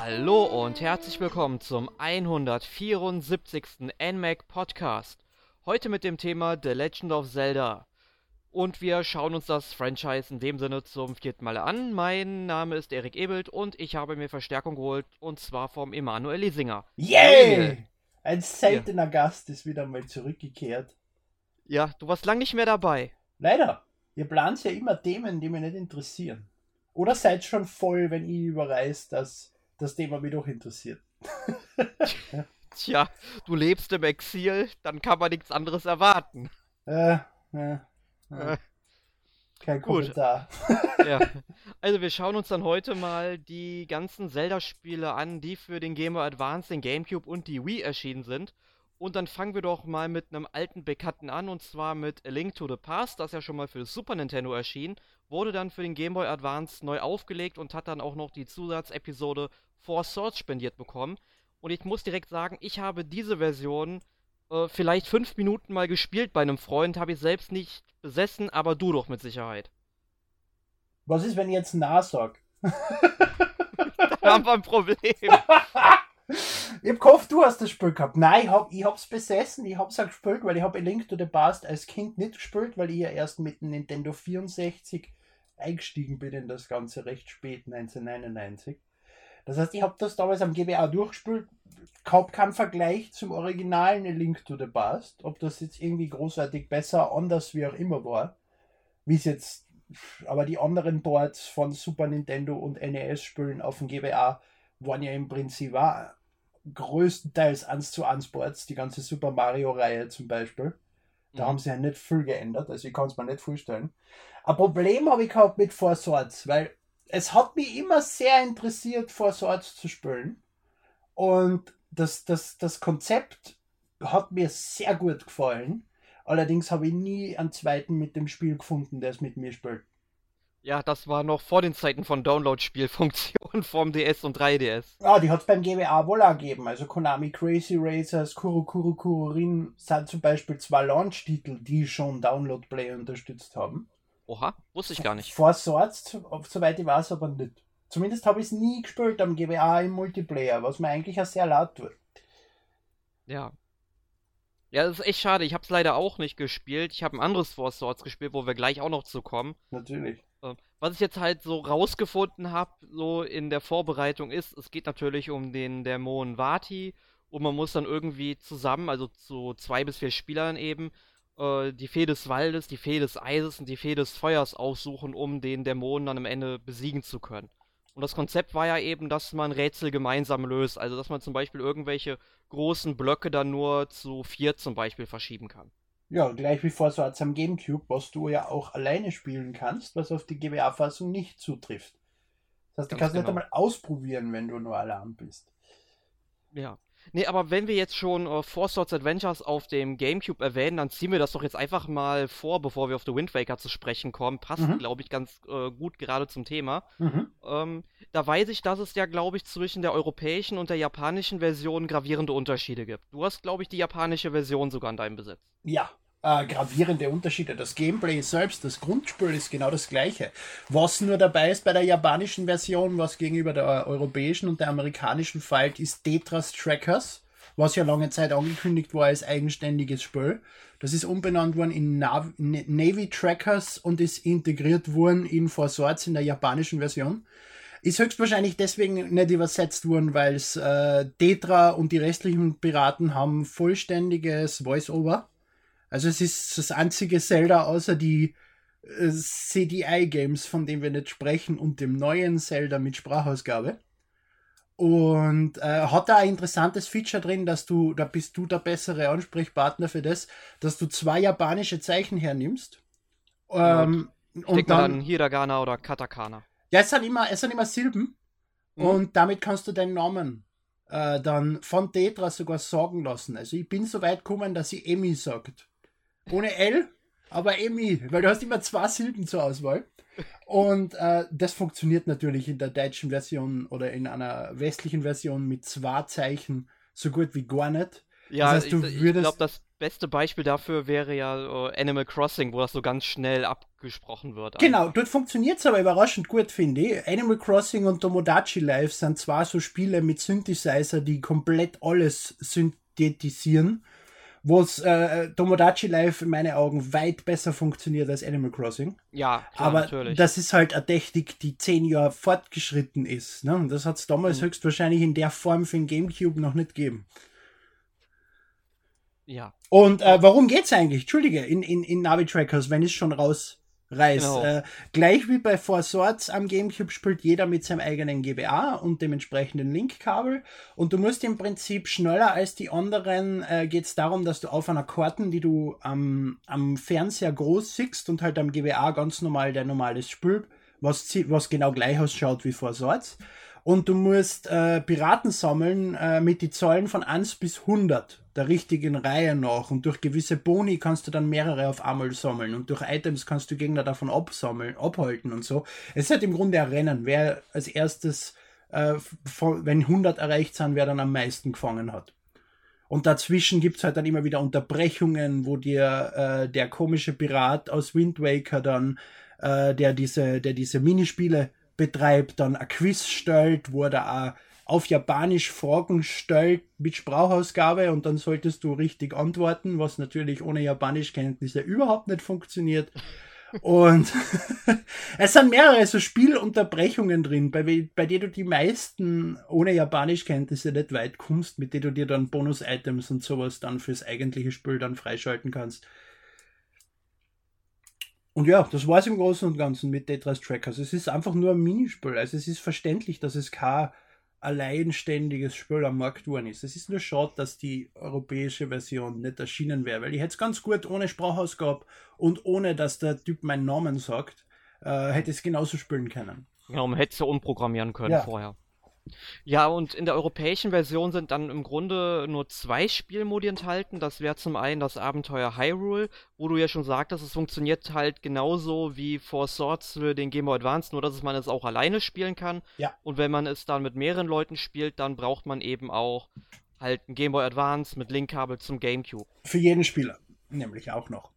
Hallo und herzlich willkommen zum 174. NMAC Podcast. Heute mit dem Thema The Legend of Zelda. Und wir schauen uns das Franchise in dem Sinne zum vierten Mal an. Mein Name ist Erik Ebelt und ich habe mir Verstärkung geholt und zwar vom Emanuel Liesinger. Yay! Ein seltener ja. Gast ist wieder mal zurückgekehrt. Ja, du warst lang nicht mehr dabei. Leider. Ihr plant ja immer Themen, die mich nicht interessieren. Oder seid schon voll, wenn ich überreiß, dass das Thema mich doch interessiert. Tja, du lebst im Exil, dann kann man nichts anderes erwarten. Äh, äh, äh. Kein Kommentar. ja. Also wir schauen uns dann heute mal die ganzen Zelda-Spiele an, die für den Game Boy Advance, den GameCube und die Wii erschienen sind. Und dann fangen wir doch mal mit einem alten Bekannten an, und zwar mit A Link to the Past, das ja schon mal für Super Nintendo erschien, wurde dann für den Game Boy Advance neu aufgelegt und hat dann auch noch die Zusatzepisode Four Swords spendiert bekommen. Und ich muss direkt sagen, ich habe diese Version äh, vielleicht fünf Minuten mal gespielt bei einem Freund, habe ich selbst nicht besessen, aber du doch mit Sicherheit. Was ist, wenn jetzt nah sag? da haben wir ein Problem. Ich hab gehofft, du hast das Spiel gehabt. Nein, ich, hab, ich hab's besessen, ich hab's auch gespielt, weil ich hab A Link to the Past als Kind nicht gespielt, weil ich ja erst mit dem Nintendo 64 eingestiegen bin in das Ganze recht spät, 1999. Das heißt, ich habe das damals am GBA durchgespielt, kaum kein Vergleich zum originalen A Link to the Past, ob das jetzt irgendwie großartig besser, anders wie auch immer war, wie es jetzt, aber die anderen Boards von Super Nintendo und NES-Spielen auf dem GBA waren ja im Prinzip auch größtenteils 1 zu 1 Boards, die ganze Super Mario-Reihe zum Beispiel. Da mhm. haben sie ja nicht viel geändert, also ich kann es mir nicht vorstellen. Ein Problem habe ich gehabt mit Four Swords, weil es hat mich immer sehr interessiert, Four Swords zu spielen. Und das, das, das Konzept hat mir sehr gut gefallen. Allerdings habe ich nie einen zweiten mit dem Spiel gefunden, der es mit mir spielt. Ja, das war noch vor den Zeiten von Download-Spielfunktionen vom DS und 3DS. Ja, die hat es beim GBA wohl gegeben. Also Konami Crazy Racers, Kuru Kuru Kururin sind zum Beispiel zwei Launch-Titel, die schon Download-Play unterstützt haben. Oha, wusste ich gar nicht. Vor Swords, soweit ich weiß, aber nicht. Zumindest habe ich es nie gespielt am GBA im Multiplayer, was mir eigentlich auch sehr laut tut. Ja. Ja, das ist echt schade. Ich habe es leider auch nicht gespielt. Ich habe ein anderes Four Swords gespielt, wo wir gleich auch noch zu kommen. Natürlich. Was ich jetzt halt so rausgefunden habe, so in der Vorbereitung ist, es geht natürlich um den Dämon Vati und man muss dann irgendwie zusammen, also zu zwei bis vier Spielern eben, äh, die Fee des Waldes, die Fee des Eises und die Fee des Feuers aussuchen, um den Dämonen dann am Ende besiegen zu können. Und das Konzept war ja eben, dass man Rätsel gemeinsam löst, also dass man zum Beispiel irgendwelche großen Blöcke dann nur zu vier zum Beispiel verschieben kann. Ja, gleich wie vor so als am Gamecube, was du ja auch alleine spielen kannst, was auf die GBA-Fassung nicht zutrifft. Das heißt, du Ganz kannst genau. nicht einmal ausprobieren, wenn du nur Alarm bist. Ja. Nee, aber wenn wir jetzt schon äh, Four Swords Adventures auf dem GameCube erwähnen, dann ziehen wir das doch jetzt einfach mal vor, bevor wir auf The Wind Waker zu sprechen kommen. Passt, mhm. glaube ich, ganz äh, gut gerade zum Thema. Mhm. Ähm, da weiß ich, dass es ja, glaube ich, zwischen der europäischen und der japanischen Version gravierende Unterschiede gibt. Du hast, glaube ich, die japanische Version sogar in deinem Besitz. Ja, äh, gravierende Unterschiede. Das Gameplay selbst, das Grundspiel ist genau das gleiche. Was nur dabei ist bei der japanischen Version, was gegenüber der europäischen und der amerikanischen fällt, ist Tetras Trackers, was ja lange Zeit angekündigt war als eigenständiges Spiel. Das ist umbenannt worden in Nav Navy Trackers und ist integriert worden in Four Swords in der japanischen Version. Ist höchstwahrscheinlich deswegen nicht übersetzt worden, weil es äh, Tetra und die restlichen Piraten haben vollständiges Voice-Over also es ist das einzige Zelda außer die äh, CDI-Games, von denen wir nicht sprechen, und dem neuen Zelda mit Sprachausgabe. Und äh, hat da ein interessantes Feature drin, dass du, da bist du der bessere Ansprechpartner für das, dass du zwei japanische Zeichen hernimmst. Ähm, ja, und dann, Hiragana oder Katakana. Ja, es sind immer, es sind immer Silben. Mhm. Und damit kannst du deinen Namen äh, dann von Tetra sogar sagen lassen. Also ich bin so weit gekommen, dass sie Emi sagt. Ohne L, aber Emi, weil du hast immer zwei Silben zur Auswahl. Und äh, das funktioniert natürlich in der deutschen Version oder in einer westlichen Version mit zwei Zeichen so gut wie gar nicht. Ja, das heißt, ich, ich glaube, das beste Beispiel dafür wäre ja äh, Animal Crossing, wo das so ganz schnell abgesprochen wird. Genau, einfach. dort funktioniert es aber überraschend gut, finde ich. Animal Crossing und Tomodachi Life sind zwar so Spiele mit Synthesizer, die komplett alles synthetisieren, wo es äh, Tomodachi Life in meinen Augen weit besser funktioniert als Animal Crossing. Ja, klar, aber natürlich. das ist halt eine Technik, die zehn Jahre fortgeschritten ist. Ne? Und das hat es damals mhm. höchstwahrscheinlich in der Form für den Gamecube noch nicht gegeben. Ja. Und äh, worum geht's eigentlich? Entschuldige, in, in, in Navi Trackers, wenn ich schon rausreiß. Genau. Äh, gleich wie bei Four Swords am Gamecube spielt jeder mit seinem eigenen GBA und dem entsprechenden Linkkabel. Und du musst im Prinzip schneller als die anderen äh, geht's darum, dass du auf einer Karten, die du am, am Fernseher groß siehst und halt am GBA ganz normal dein normales Spiel, was, was genau gleich ausschaut wie Four Swords. Und du musst äh, Piraten sammeln äh, mit die Zahlen von 1 bis 100 der richtigen Reihe nach. Und durch gewisse Boni kannst du dann mehrere auf einmal sammeln. Und durch Items kannst du Gegner davon absammeln, abhalten und so. Es ist halt im Grunde ein Rennen. Wer als erstes, äh, von, wenn 100 erreicht sind, wer dann am meisten gefangen hat. Und dazwischen gibt es halt dann immer wieder Unterbrechungen, wo dir äh, der komische Pirat aus Wind Waker dann, äh, der diese, der diese Minispiele betreibt, dann ein Quiz stellt, wo er da auch auf Japanisch Fragen stellt mit Sprachausgabe und dann solltest du richtig antworten, was natürlich ohne Japanischkenntnisse überhaupt nicht funktioniert. Und es sind mehrere so Spielunterbrechungen drin, bei, bei denen du die meisten ohne Japanischkenntnisse nicht weit kommst, mit denen du dir dann Bonus-Items und sowas dann fürs eigentliche Spiel dann freischalten kannst. Und ja, das war es im Großen und Ganzen mit Tetris Trackers. Es ist einfach nur ein Minispiel. Also es ist verständlich, dass es kein alleinständiges Spiel am Markt geworden ist. Es ist nur schade, dass die europäische Version nicht erschienen wäre, weil ich hätte es ganz gut ohne Sprachausgabe und ohne, dass der Typ meinen Namen sagt, äh, hätte es genauso spielen können. Ja, man hätte es ja umprogrammieren können ja. vorher. Ja, und in der europäischen Version sind dann im Grunde nur zwei Spielmodi enthalten. Das wäre zum einen das Abenteuer Hyrule, wo du ja schon sagtest, es funktioniert halt genauso wie Four Swords für den Game Boy Advance, nur dass man es auch alleine spielen kann. Ja. Und wenn man es dann mit mehreren Leuten spielt, dann braucht man eben auch halt ein Game Boy Advance mit Linkkabel zum GameCube. Für jeden Spieler, nämlich auch noch.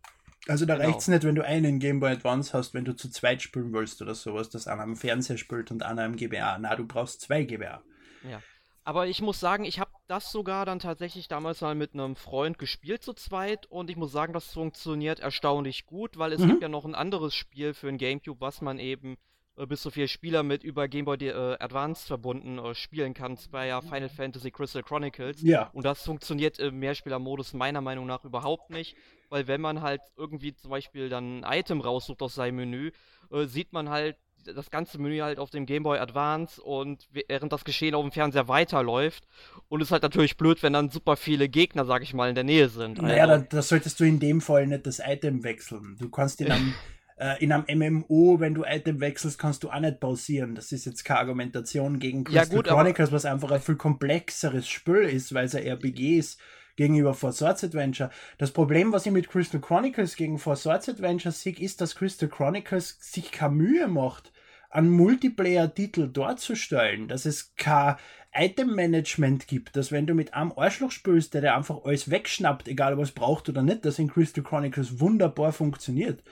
Also da genau. reicht es nicht, wenn du einen Game Boy Advance hast, wenn du zu zweit spielen willst oder sowas, dass einer am Fernseher spielt und einer im GBA. Na, du brauchst zwei GBA. Ja. Aber ich muss sagen, ich habe das sogar dann tatsächlich damals mal mit einem Freund gespielt zu zweit und ich muss sagen, das funktioniert erstaunlich gut, weil es mhm. gibt ja noch ein anderes Spiel für ein Gamecube, was man eben bis zu vier Spieler mit über Game Boy äh, Advance verbunden äh, spielen kann. Das war ja Final Fantasy Crystal Chronicles. Ja. Und das funktioniert im Mehrspielermodus meiner Meinung nach überhaupt nicht, weil wenn man halt irgendwie zum Beispiel dann ein Item raussucht aus seinem Menü, äh, sieht man halt das ganze Menü halt auf dem Game Boy Advance und während das Geschehen auf dem Fernseher weiterläuft. Und es ist halt natürlich blöd, wenn dann super viele Gegner, sag ich mal, in der Nähe sind. Naja, also. da, da, solltest du in dem Fall nicht das Item wechseln. Du kannst in einem, äh, in einem MMO, wenn du Item wechselst, kannst du auch nicht pausieren. Das ist jetzt keine Argumentation gegen Crystal ja, gut, Chronicles, was einfach ein viel komplexeres Spiel ist, weil es ein RPG ist gegenüber Four Swords Adventure. Das Problem, was ich mit Crystal Chronicles gegen Four Swords Adventure sehe, ist, dass Crystal Chronicles sich keine Mühe macht, einen Multiplayer-Titel darzustellen, dass es kein Item-Management gibt, dass wenn du mit einem Arschloch spielst, der dir einfach alles wegschnappt, egal was braucht oder nicht, das in Crystal Chronicles wunderbar funktioniert.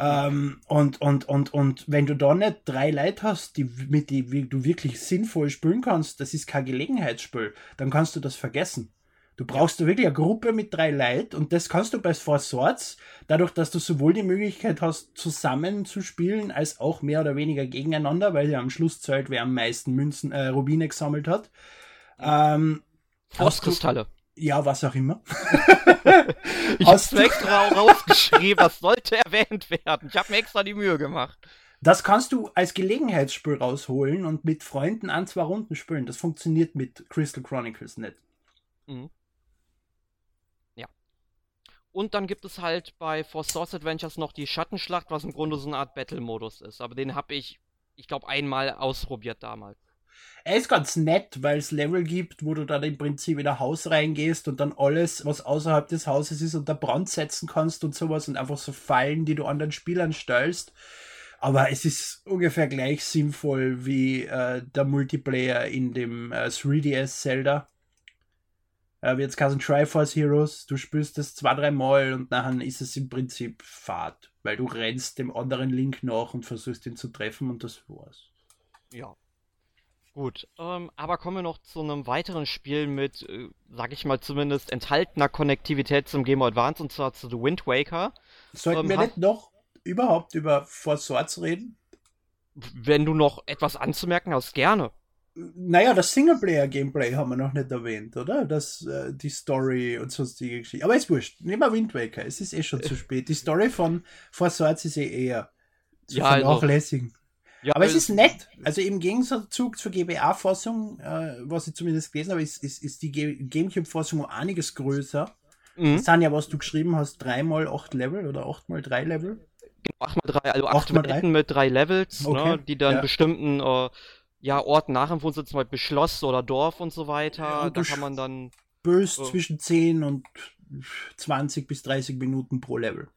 Ähm, und, und, und, und wenn du da nicht drei Leute hast, die, mit die du wirklich sinnvoll spielen kannst, das ist kein Gelegenheitsspiel, dann kannst du das vergessen. Du brauchst da wirklich eine Gruppe mit drei Leuten und das kannst du bei Four Swords, dadurch, dass du sowohl die Möglichkeit hast, zusammen zu spielen, als auch mehr oder weniger gegeneinander, weil ja am Schluss zählt, wer am meisten Münzen, äh, Rubine gesammelt hat. Ähm, Frostkristalle. Ja, was auch immer. ich hab's extra rausgeschrieben, was sollte erwähnt werden. Ich habe mir extra die Mühe gemacht. Das kannst du als Gelegenheitsspiel rausholen und mit Freunden an zwei Runden spielen. Das funktioniert mit Crystal Chronicles nicht. Mhm. Und dann gibt es halt bei Four Source Adventures noch die Schattenschlacht, was im Grunde so eine Art Battle-Modus ist. Aber den habe ich, ich glaube, einmal ausprobiert damals. Er ist ganz nett, weil es Level gibt, wo du dann im Prinzip in ein Haus reingehst und dann alles, was außerhalb des Hauses ist, unter Brand setzen kannst und sowas und einfach so Fallen, die du anderen Spielern stellst. Aber es ist ungefähr gleich sinnvoll wie äh, der Multiplayer in dem äh, 3DS Zelda äh, wie jetzt Cousin Triforce Heroes, du spielst das zwei, drei Mal und nachher ist es im Prinzip Fahrt, weil du rennst dem anderen Link nach und versuchst ihn zu treffen und das war's. Ja. Gut, ähm, aber kommen wir noch zu einem weiteren Spiel mit, äh, sag ich mal zumindest, enthaltener Konnektivität zum Game Boy Advance und zwar zu The Wind Waker. Sollten ähm, wir nicht noch überhaupt über Four Swords reden? Wenn du noch etwas anzumerken hast, gerne. Naja, das Singleplayer-Gameplay haben wir noch nicht erwähnt, oder? Das, äh, die Story und sonstige Geschichten. Aber ist wurscht. Nehmen wir Wind Waker. Es ist eh schon zu spät. Die Story von Four Swords ist eh eher zu ja, also vernachlässigen. Also, ja, aber es ist nett. Also im Gegensatz zur GBA-Fassung, äh, was ich zumindest gelesen habe, ist, ist, ist die GameCube-Fassung einiges größer. Mhm. Das sind ja, was du geschrieben hast, dreimal acht Level oder acht mal drei Level. Genau, acht mal drei, also acht, acht Welten mit drei Levels, ne, okay. ne, die dann ja. bestimmten äh, ja, Orten nachempfunden sind, zum Beispiel Schloss oder Dorf und so weiter. Ja, da kann man dann. Bös äh, zwischen 10 und 20 bis 30 Minuten pro Level.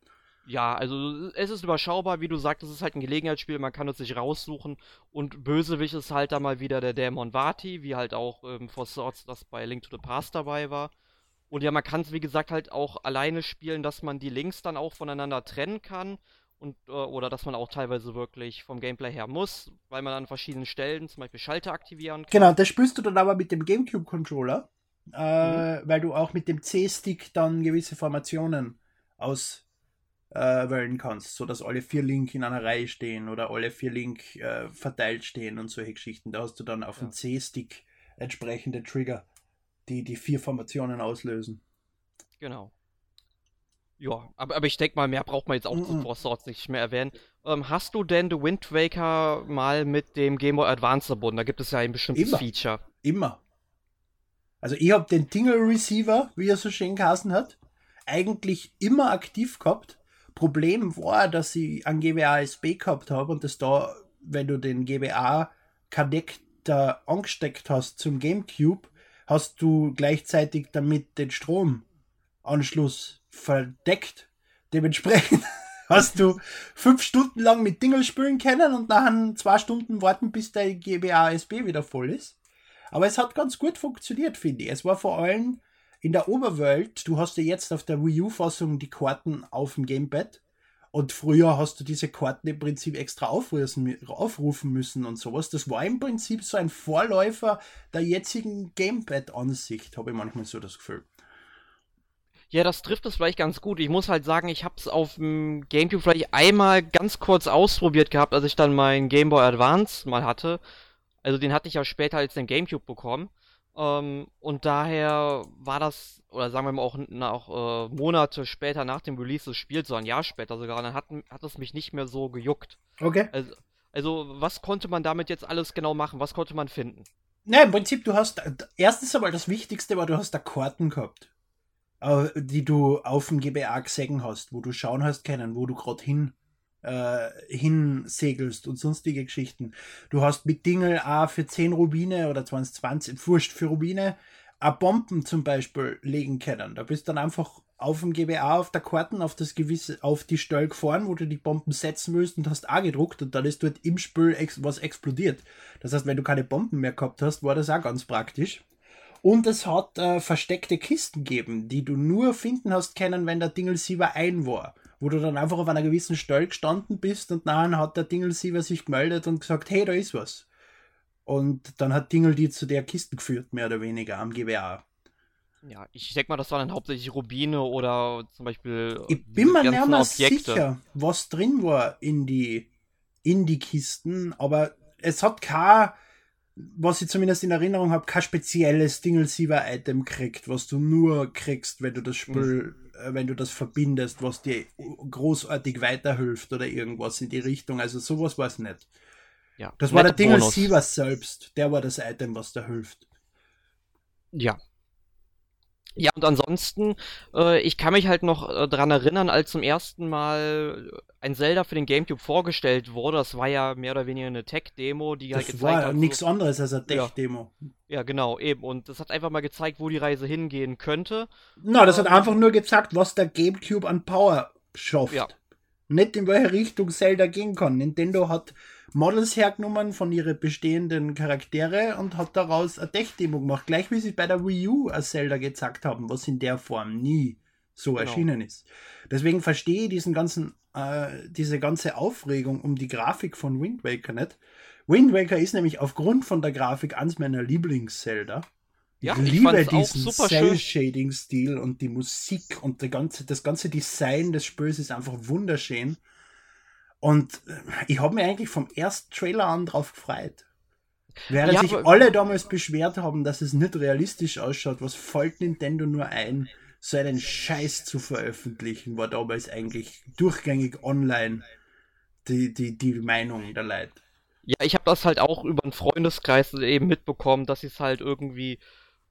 Ja, also es ist überschaubar, wie du sagst, es ist halt ein Gelegenheitsspiel, man kann es sich raussuchen und Bösewicht ist halt da mal wieder der Dämon Vati, wie halt auch ähm, For Swords das bei Link to the Past dabei war. Und ja, man kann es wie gesagt halt auch alleine spielen, dass man die Links dann auch voneinander trennen kann und äh, oder dass man auch teilweise wirklich vom Gameplay her muss, weil man an verschiedenen Stellen zum Beispiel Schalter aktivieren kann. Genau, das spielst du dann aber mit dem GameCube-Controller, äh, mhm. weil du auch mit dem C-Stick dann gewisse Formationen aus äh, wählen kannst, sodass alle vier Link in einer Reihe stehen oder alle vier Link äh, verteilt stehen und solche Geschichten. Da hast du dann auf ja. dem C-Stick entsprechende Trigger, die die vier Formationen auslösen. Genau. Ja, aber, aber ich denke mal, mehr braucht man jetzt auch mm zu Swords nicht mehr erwähnen. Ähm, hast du denn The Wind Waker mal mit dem Game Boy Advance verbunden? Da gibt es ja ein bestimmtes Immer. Feature. Immer. Also ich habe den Dingle Receiver, wie er so schön geheißen hat, eigentlich immer aktiv gehabt Problem war, dass ich einen GBA ASB gehabt habe und das da, wenn du den GBA Connector angesteckt hast zum GameCube, hast du gleichzeitig damit den Stromanschluss verdeckt. Dementsprechend hast du fünf Stunden lang mit Dingle spielen können und nachher zwei Stunden warten, bis der GBA ASB wieder voll ist. Aber es hat ganz gut funktioniert, finde ich. Es war vor allem in der Oberwelt, du hast ja jetzt auf der Wii U-Fassung die Karten auf dem Gamepad. Und früher hast du diese Karten im Prinzip extra aufrufen, müssen und sowas. Das war im Prinzip so ein Vorläufer der jetzigen Gamepad-Ansicht, habe ich manchmal so das Gefühl. Ja, das trifft es vielleicht ganz gut. Ich muss halt sagen, ich habe es auf dem GameCube vielleicht einmal ganz kurz ausprobiert gehabt, als ich dann meinen Game Boy Advance mal hatte. Also den hatte ich ja später als den GameCube bekommen. Ähm, und daher war das, oder sagen wir mal auch, auch äh, Monate später nach dem Release des Spiels, so ein Jahr später sogar, dann hat, hat es mich nicht mehr so gejuckt. Okay. Also, also, was konnte man damit jetzt alles genau machen? Was konnte man finden? Na, im Prinzip, du hast, erstens einmal das Wichtigste war, du hast da Karten gehabt, äh, die du auf dem GBA gesehen hast, wo du schauen hast können, wo du gerade hin äh, hinsegelst und sonstige Geschichten. Du hast mit Dingel auch für 10 Rubine oder 20, 20 Wurscht für Rubine auch Bomben zum Beispiel legen können. Da bist dann einfach auf dem GBA auf der Karten auf das gewisse, auf die Stelle gefahren, wo du die Bomben setzen willst und hast A gedruckt und dann ist dort im Spiel ex was explodiert. Das heißt, wenn du keine Bomben mehr gehabt hast, war das auch ganz praktisch. Und es hat äh, versteckte Kisten gegeben, die du nur finden hast können, wenn der Dingle Siever ein war wo du dann einfach auf einer gewissen Stelle gestanden bist und dann hat der Dingle-Siever sich gemeldet und gesagt, hey, da ist was. Und dann hat Dingle die zu der Kiste geführt, mehr oder weniger, am Gewehr. Ja, ich denke mal, das waren dann hauptsächlich Rubine oder zum Beispiel. Ich bin mir nicht mehr sicher, was drin war in die, in die Kisten, aber es hat kein, was ich zumindest in Erinnerung habe, kein spezielles Dingle-Siever-Item gekriegt, was du nur kriegst, wenn du das Spiel mhm. Äh, wenn du das verbindest, was dir großartig weiterhilft oder irgendwas in die Richtung. Also sowas war es nicht. Ja, das war der Dingle Sievers selbst. Der war das Item, was da hilft. Ja, ja, und ansonsten, äh, ich kann mich halt noch äh, daran erinnern, als zum ersten Mal ein Zelda für den Gamecube vorgestellt wurde. Das war ja mehr oder weniger eine Tech-Demo, die halt das halt gezeigt war hat. nichts so, anderes als eine Tech-Demo. Ja. ja. genau, eben. Und das hat einfach mal gezeigt, wo die Reise hingehen könnte. Na, das hat einfach nur gezeigt, was der Gamecube an Power schafft. Ja. Nicht in welche Richtung Zelda gehen kann. Nintendo hat Models hergenommen von ihren bestehenden Charaktere und hat daraus eine Tech-Demo gemacht. Gleich wie sie bei der Wii U als Zelda gezeigt haben, was in der Form nie so genau. erschienen ist. Deswegen verstehe ich diesen ganzen, äh, diese ganze Aufregung um die Grafik von Wind Waker nicht. Wind Waker ist nämlich aufgrund von der Grafik eins meiner Lieblings-Zelda. Ja, ich liebe diesen Cell-Shading-Stil und die Musik und die ganze, das ganze Design des Spiels ist einfach wunderschön. Und äh, ich habe mich eigentlich vom ersten Trailer an drauf gefreut. Während ja, sich alle damals beschwert haben, dass es nicht realistisch ausschaut, was fällt Nintendo nur ein, so einen Scheiß zu veröffentlichen, war damals eigentlich durchgängig online die, die, die Meinung der Leute. Ja, ich habe das halt auch über einen Freundeskreis eben mitbekommen, dass sie es halt irgendwie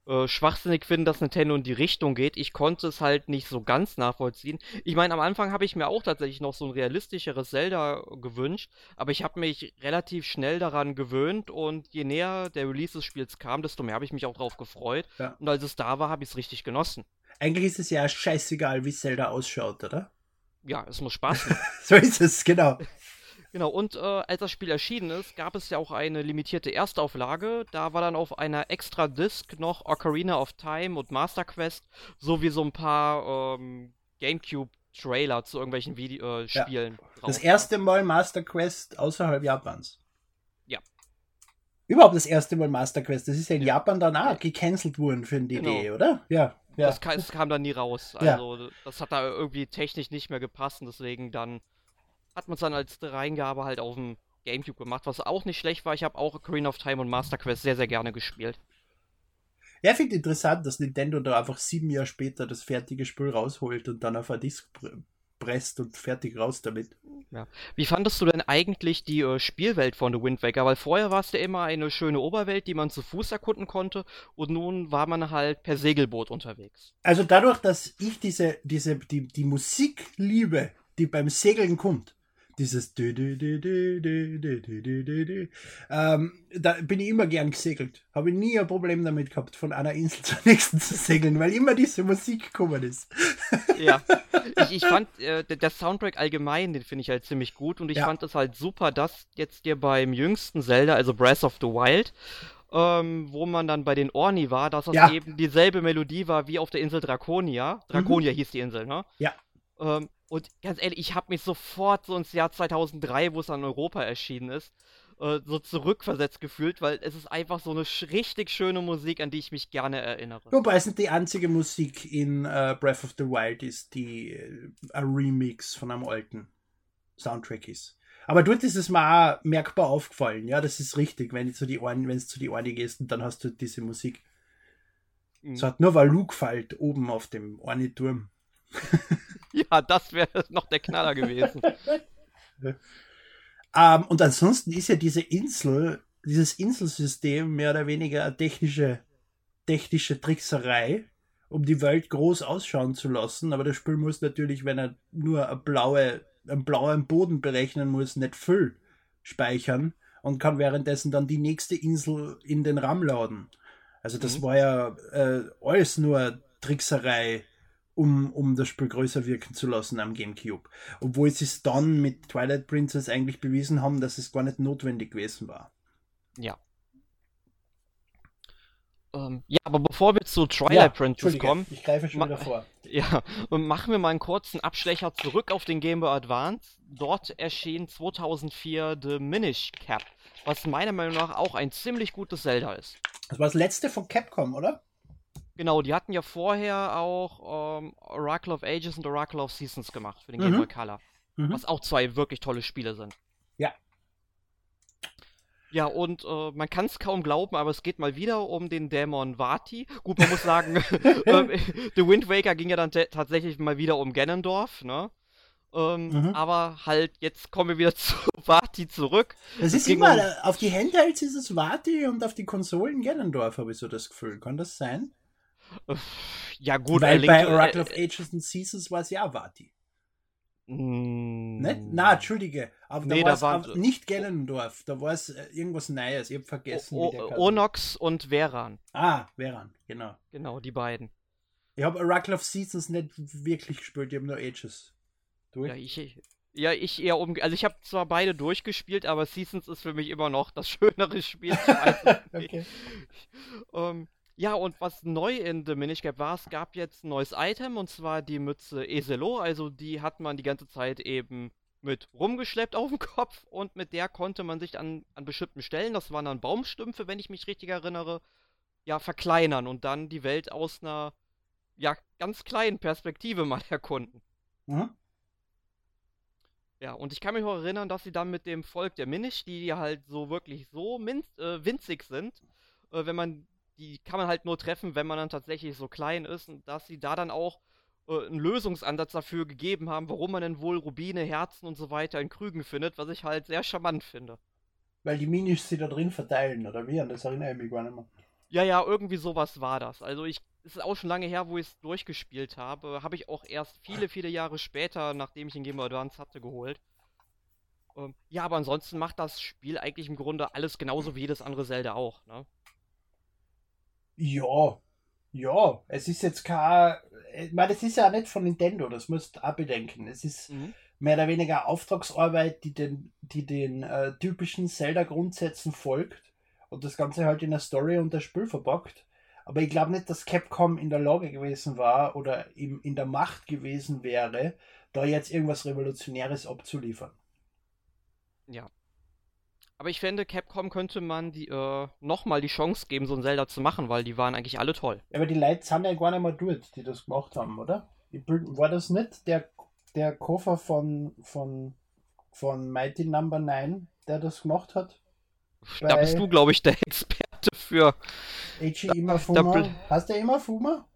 äh, schwachsinnig finden, dass Nintendo in die Richtung geht. Ich konnte es halt nicht so ganz nachvollziehen. Ich meine, am Anfang habe ich mir auch tatsächlich noch so ein realistischeres Zelda gewünscht, aber ich habe mich relativ schnell daran gewöhnt und je näher der Release des Spiels kam, desto mehr habe ich mich auch drauf gefreut. Ja. Und als es da war, habe ich es richtig genossen. Eigentlich ist es ja scheißegal, wie Zelda ausschaut, oder? Ja, es muss Spaß machen. so ist es, genau. Genau, und äh, als das Spiel erschienen ist, gab es ja auch eine limitierte Erstauflage. Da war dann auf einer extra Disc noch Ocarina of Time und Master Quest sowie so ein paar ähm, Gamecube-Trailer zu irgendwelchen Video äh, Spielen. Ja. Das erste Mal Master Quest außerhalb Japans. Ja. Überhaupt das erste Mal Master Quest. Das ist ja in ja. Japan dann auch gecancelt worden für ein DD, genau. oder? Ja. Ja. Das, kam, das kam dann nie raus. Also, das hat da irgendwie technisch nicht mehr gepasst und deswegen dann hat man es dann als Reingabe halt auf dem Gamecube gemacht, was auch nicht schlecht war. Ich habe auch Ocarina of Time und Master Quest sehr, sehr gerne gespielt. Ja, ich finde interessant, dass Nintendo da einfach sieben Jahre später das fertige Spiel rausholt und dann auf ein Disc presst und fertig raus damit. Ja. Wie fandest du denn eigentlich die äh, Spielwelt von The Wind Waker? Weil vorher war es ja immer eine schöne Oberwelt, die man zu Fuß erkunden konnte und nun war man halt per Segelboot unterwegs. Also dadurch, dass ich diese, diese, die, die Musik liebe, die beim Segeln kommt, dieses ähm, da bin ich immer gern gesegelt. Habe ich nie ein Problem damit gehabt, von einer Insel zur nächsten zu segeln, weil immer diese Musik gekommen ist. ja. Ich, ich fand, äh, der Soundtrack allgemein, den finde ich halt ziemlich gut und ich ja. fand es halt super, dass jetzt dir beim jüngsten Zelda, also Breath of the Wild, ähm, wo man dann bei den Orni war, dass das ja. eben dieselbe Melodie war wie auf der Insel Draconia. Draconia mhm. hieß die Insel, ne? Ja. Ähm, und ganz ehrlich, ich habe mich sofort so ins Jahr 2003, wo es an Europa erschienen ist, äh, so zurückversetzt gefühlt, weil es ist einfach so eine sch richtig schöne Musik, an die ich mich gerne erinnere. Wobei es nicht die einzige Musik in uh, Breath of the Wild ist, die uh, ein Remix von einem alten Soundtrack ist. Aber dort ist es mir auch merkbar aufgefallen, ja, das ist richtig, wenn du zu die Ohren, wenn es zu die Ohren gehst und dann hast du diese Musik. Mhm. So hat nur weil Luke fällt oben auf dem Orniturm. ja, das wäre noch der Knaller gewesen. ähm, und ansonsten ist ja diese Insel, dieses Inselsystem mehr oder weniger eine technische, technische Trickserei, um die Welt groß ausschauen zu lassen. Aber das Spiel muss natürlich, wenn er nur eine blaue, einen blauen Boden berechnen muss, nicht Füll speichern und kann währenddessen dann die nächste Insel in den RAM laden. Also das mhm. war ja äh, alles nur Trickserei um, um das Spiel größer wirken zu lassen am GameCube. Obwohl sie es dann mit Twilight Princess eigentlich bewiesen haben, dass es gar nicht notwendig gewesen war. Ja. Ähm, ja, aber bevor wir zu Twilight ja, Princess kommen. Ich greife schon wieder vor. Ja, und machen wir mal einen kurzen Abschlecher zurück auf den Game Boy Advance. Dort erschien 2004 The Minish Cap, was meiner Meinung nach auch ein ziemlich gutes Zelda ist. Das war das letzte von Capcom, oder? Genau, die hatten ja vorher auch ähm, Oracle of Ages und Oracle of Seasons gemacht für den mhm. Game Boy Color. Mhm. Was auch zwei wirklich tolle Spiele sind. Ja. Ja, und äh, man kann es kaum glauben, aber es geht mal wieder um den Dämon Vati. Gut, man muss sagen, äh, The Wind Waker ging ja dann tatsächlich mal wieder um Ganondorf, ne? Ähm, mhm. Aber halt, jetzt kommen wir wieder zu Vati zurück. Das ist immer, um... auf die Handhelds ist es Vati und auf die Konsolen Ganondorf, habe ich so das Gefühl. Kann das sein? Ja, gut. Weil bei Oracle of Ages and Seasons war es ja Vati. Mm. Ne? Na, entschuldige. Aber nee, da war es nicht Gellendorf. Da war es äh, irgendwas Neues. Ich habe vergessen. O o Onox und Veran. Ah, Veran, genau. Genau, die beiden. Ich habe Oracle of Seasons nicht wirklich gespielt. Ich habe nur Ages. Du? Ja, ich, Ja, ich eher um. Also ich habe zwar beide durchgespielt, aber Seasons ist für mich immer noch das schönere Spiel. okay. um, ja, und was neu in The Minish Cap war, es gab jetzt ein neues Item und zwar die Mütze Eselo. Also die hat man die ganze Zeit eben mit rumgeschleppt auf dem Kopf und mit der konnte man sich an, an bestimmten Stellen, das waren dann Baumstümpfe, wenn ich mich richtig erinnere, ja, verkleinern und dann die Welt aus einer ja, ganz kleinen Perspektive mal erkunden. Mhm. Ja, und ich kann mich auch erinnern, dass sie dann mit dem Volk der Minish, die ja halt so wirklich so minz, äh, winzig sind, äh, wenn man, die kann man halt nur treffen, wenn man dann tatsächlich so klein ist und dass sie da dann auch äh, einen Lösungsansatz dafür gegeben haben, warum man denn wohl Rubine, Herzen und so weiter in Krügen findet, was ich halt sehr charmant finde. Weil die Minish sie da drin verteilen, oder wie? An das erinnere ich mich gar nicht mehr. Ja, ja, irgendwie sowas war das. Also ich, es ist auch schon lange her, wo ich es durchgespielt habe. Habe ich auch erst viele, viele Jahre später, nachdem ich den Game Boy Advance hatte, geholt. Ähm, ja, aber ansonsten macht das Spiel eigentlich im Grunde alles genauso wie jedes andere Zelda auch, ne? Ja, ja, es ist jetzt kein. Ich meine, es ist ja nicht von Nintendo, das musst du auch bedenken. Es ist mhm. mehr oder weniger Auftragsarbeit, die den, die den äh, typischen Zelda-Grundsätzen folgt und das Ganze halt in der Story und das Spiel verpackt. Aber ich glaube nicht, dass Capcom in der Lage gewesen war oder im, in der Macht gewesen wäre, da jetzt irgendwas Revolutionäres abzuliefern. Ja. Aber ich finde, Capcom könnte man die, äh, nochmal die Chance geben, so ein Zelda zu machen, weil die waren eigentlich alle toll. Aber die Leute sind ja gar nicht mehr dort, die das gemacht haben, oder? War das nicht der, der Koffer von, von, von Mighty Number no. 9, der das gemacht hat? Da bist du, glaube ich, der Experte für. Eiji Imafuma. Hast du Imafuma?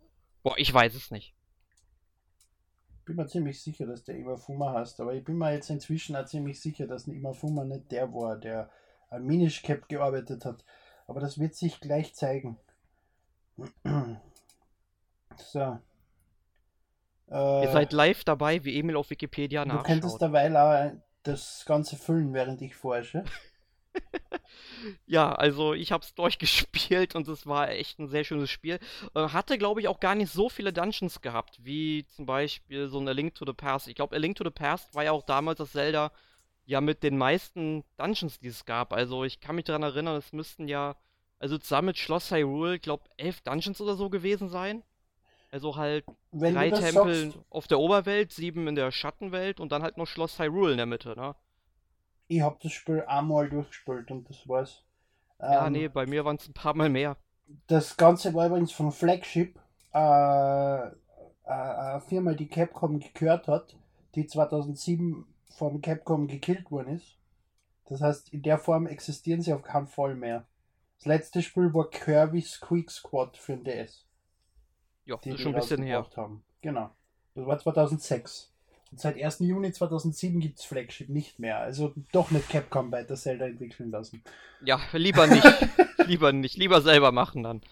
Boah, ich weiß es nicht. Bin mir ziemlich sicher, dass der Imafuma hast, aber ich bin mir jetzt inzwischen auch ziemlich sicher, dass ein Imafuma nicht der war, der an Minish Cap gearbeitet hat. Aber das wird sich gleich zeigen. so. Äh, Ihr seid live dabei, wie Emil auf Wikipedia nachschaut. Du könntest derweil auch das Ganze füllen, während ich forsche. ja, also ich habe es durchgespielt und es war echt ein sehr schönes Spiel. Äh, hatte, glaube ich, auch gar nicht so viele Dungeons gehabt, wie zum Beispiel so eine Link to the Past. Ich glaube, A Link to the Past war ja auch damals das Zelda ja mit den meisten Dungeons, die es gab. Also ich kann mich daran erinnern, es müssten ja, also zusammen mit Schloss Hyrule, ich glaube, elf Dungeons oder so gewesen sein. Also halt Wenn drei Tempel auf der Oberwelt, sieben in der Schattenwelt und dann halt noch Schloss Hyrule in der Mitte, ne? Ich habe das Spiel einmal durchgespielt und das war's. Ja, ähm, nee, bei mir waren es ein paar Mal mehr. Das Ganze war übrigens von Flagship, äh, äh, eine Firma, die Capcom gehört hat, die 2007 von Capcom gekillt worden ist. Das heißt, in der Form existieren sie auf keinen Fall mehr. Das letzte Spiel war Kirby's Quick Squad für den DS. Ja, das ist schon ein bisschen her. Haben. Genau. Das war 2006. Seit 1. Juni 2007 gibt es Flagship nicht mehr. Also doch nicht Capcom weiter Zelda entwickeln lassen. Ja, lieber nicht. lieber nicht. Lieber selber machen dann.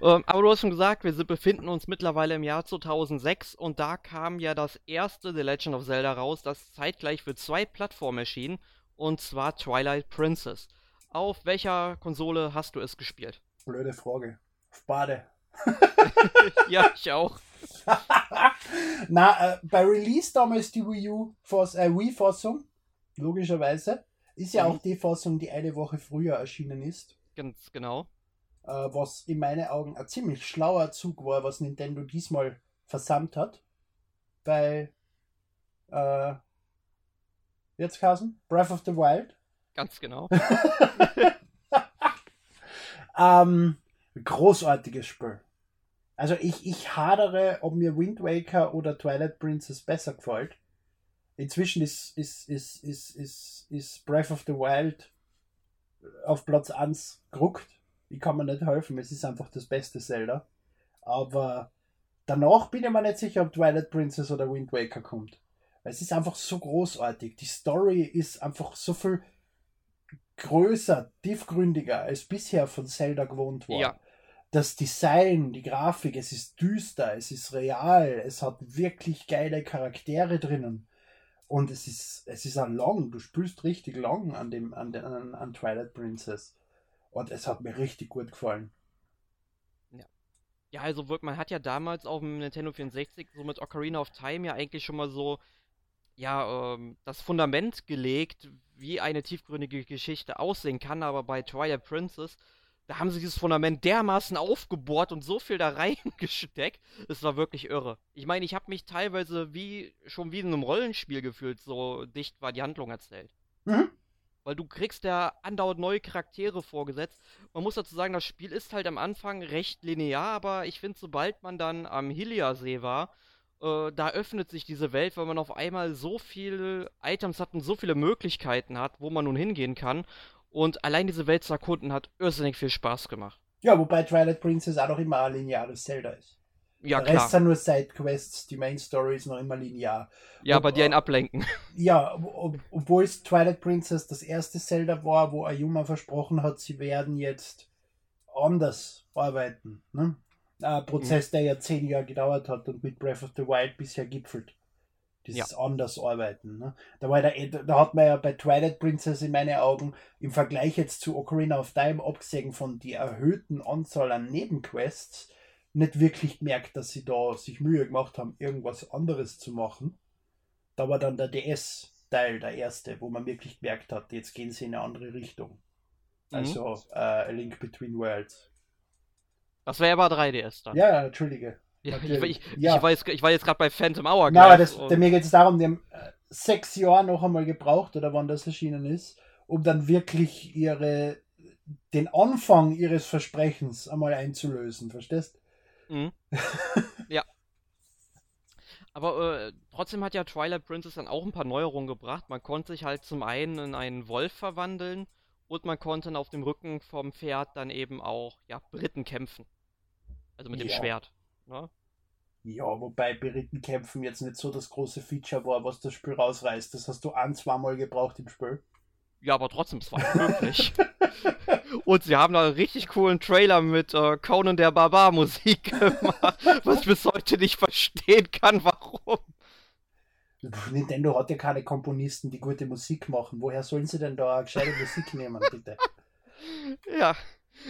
Ähm, aber du hast schon gesagt, wir befinden uns mittlerweile im Jahr 2006 und da kam ja das erste The Legend of Zelda raus, das zeitgleich für zwei Plattformen erschien. Und zwar Twilight Princess. Auf welcher Konsole hast du es gespielt? Blöde Frage. Auf Bade. ja, ich auch. Na, äh, bei Release damals die Wii U äh, Wii-Fassung, logischerweise, ist ja mhm. auch die Fassung, die eine Woche früher erschienen ist. Ganz genau. Äh, was in meinen Augen ein ziemlich schlauer Zug war, was Nintendo diesmal versammelt hat. Bei äh, jetzt Kassen, Breath of the Wild. Ganz genau. ähm, großartiges Spiel. Also ich, ich hadere, ob mir Wind Waker oder Twilight Princess besser gefällt. Inzwischen ist, ist, ist, ist, ist, ist Breath of the Wild auf Platz 1 geruckt. Ich kann mir nicht helfen, es ist einfach das beste Zelda. Aber danach bin ich mir nicht sicher, ob Twilight Princess oder Wind Waker kommt. Es ist einfach so großartig. Die Story ist einfach so viel größer, tiefgründiger als bisher von Zelda gewohnt war. Ja das Design, die Grafik, es ist düster, es ist real, es hat wirklich geile Charaktere drinnen. Und es ist, es ist ein lang, du spielst richtig lang an dem, an, den, an Twilight Princess. Und es hat mir richtig gut gefallen. Ja. Ja, also man hat ja damals auf dem Nintendo 64 so mit Ocarina of Time ja eigentlich schon mal so ja, ähm, das Fundament gelegt, wie eine tiefgründige Geschichte aussehen kann, aber bei Twilight Princess, da haben sie dieses Fundament dermaßen aufgebohrt und so viel da reingesteckt. Es war wirklich irre. Ich meine, ich habe mich teilweise wie schon wie in einem Rollenspiel gefühlt, so dicht war die Handlung erzählt. Mhm. Weil du kriegst ja andauernd neue Charaktere vorgesetzt. Man muss dazu sagen, das Spiel ist halt am Anfang recht linear, aber ich finde, sobald man dann am Hylia-See war, äh, da öffnet sich diese Welt, weil man auf einmal so viele Items hat und so viele Möglichkeiten hat, wo man nun hingehen kann. Und allein diese Welt zu erkunden hat irrsinnig viel Spaß gemacht. Ja, wobei Twilight Princess auch noch immer ein lineares Zelda ist. Ja, Der Rest sind nur Sidequests, die Main Story ist noch immer linear. Ja, aber die ein Ablenken. Ja, ob, obwohl es Twilight Princess das erste Zelda war, wo Ayuma versprochen hat, sie werden jetzt anders arbeiten. Ne? Ein Prozess, der ja zehn Jahre gedauert hat und mit Breath of the Wild bisher gipfelt. Dieses ja. anders arbeiten. Ne? Da, war der, da hat man ja bei Twilight Princess in meinen Augen im Vergleich jetzt zu Ocarina of Time, abgesehen von der erhöhten Anzahl an Nebenquests, nicht wirklich gemerkt, dass sie da sich Mühe gemacht haben, irgendwas anderes zu machen. Da war dann der DS-Teil der erste, wo man wirklich gemerkt hat, jetzt gehen sie in eine andere Richtung. Mhm. Also äh, A Link Between Worlds. Das wäre aber 3DS dann. Ja, entschuldige. Ja, ich, ich, ja. Ich, war jetzt, ich war jetzt gerade bei Phantom Hour. Nein, das, mir geht es darum, die haben äh, sechs Jahre noch einmal gebraucht, oder wann das erschienen ist, um dann wirklich ihre den Anfang ihres Versprechens einmal einzulösen, verstehst? Mhm. ja. Aber äh, trotzdem hat ja Twilight Princess dann auch ein paar Neuerungen gebracht. Man konnte sich halt zum einen in einen Wolf verwandeln und man konnte dann auf dem Rücken vom Pferd dann eben auch ja, Briten kämpfen. Also mit ja. dem Schwert. Ne? Ja, wobei Beritten kämpfen jetzt nicht so das große Feature war, was das Spiel rausreißt. Das hast du ein, zweimal gebraucht im Spiel. Ja, aber trotzdem, es war möglich. Und sie haben da einen richtig coolen Trailer mit äh, Conan der Barbar Musik gemacht, was ich bis heute nicht verstehen kann, warum. Nintendo hat ja keine Komponisten, die gute Musik machen. Woher sollen sie denn da gescheite Musik nehmen, bitte? Ja.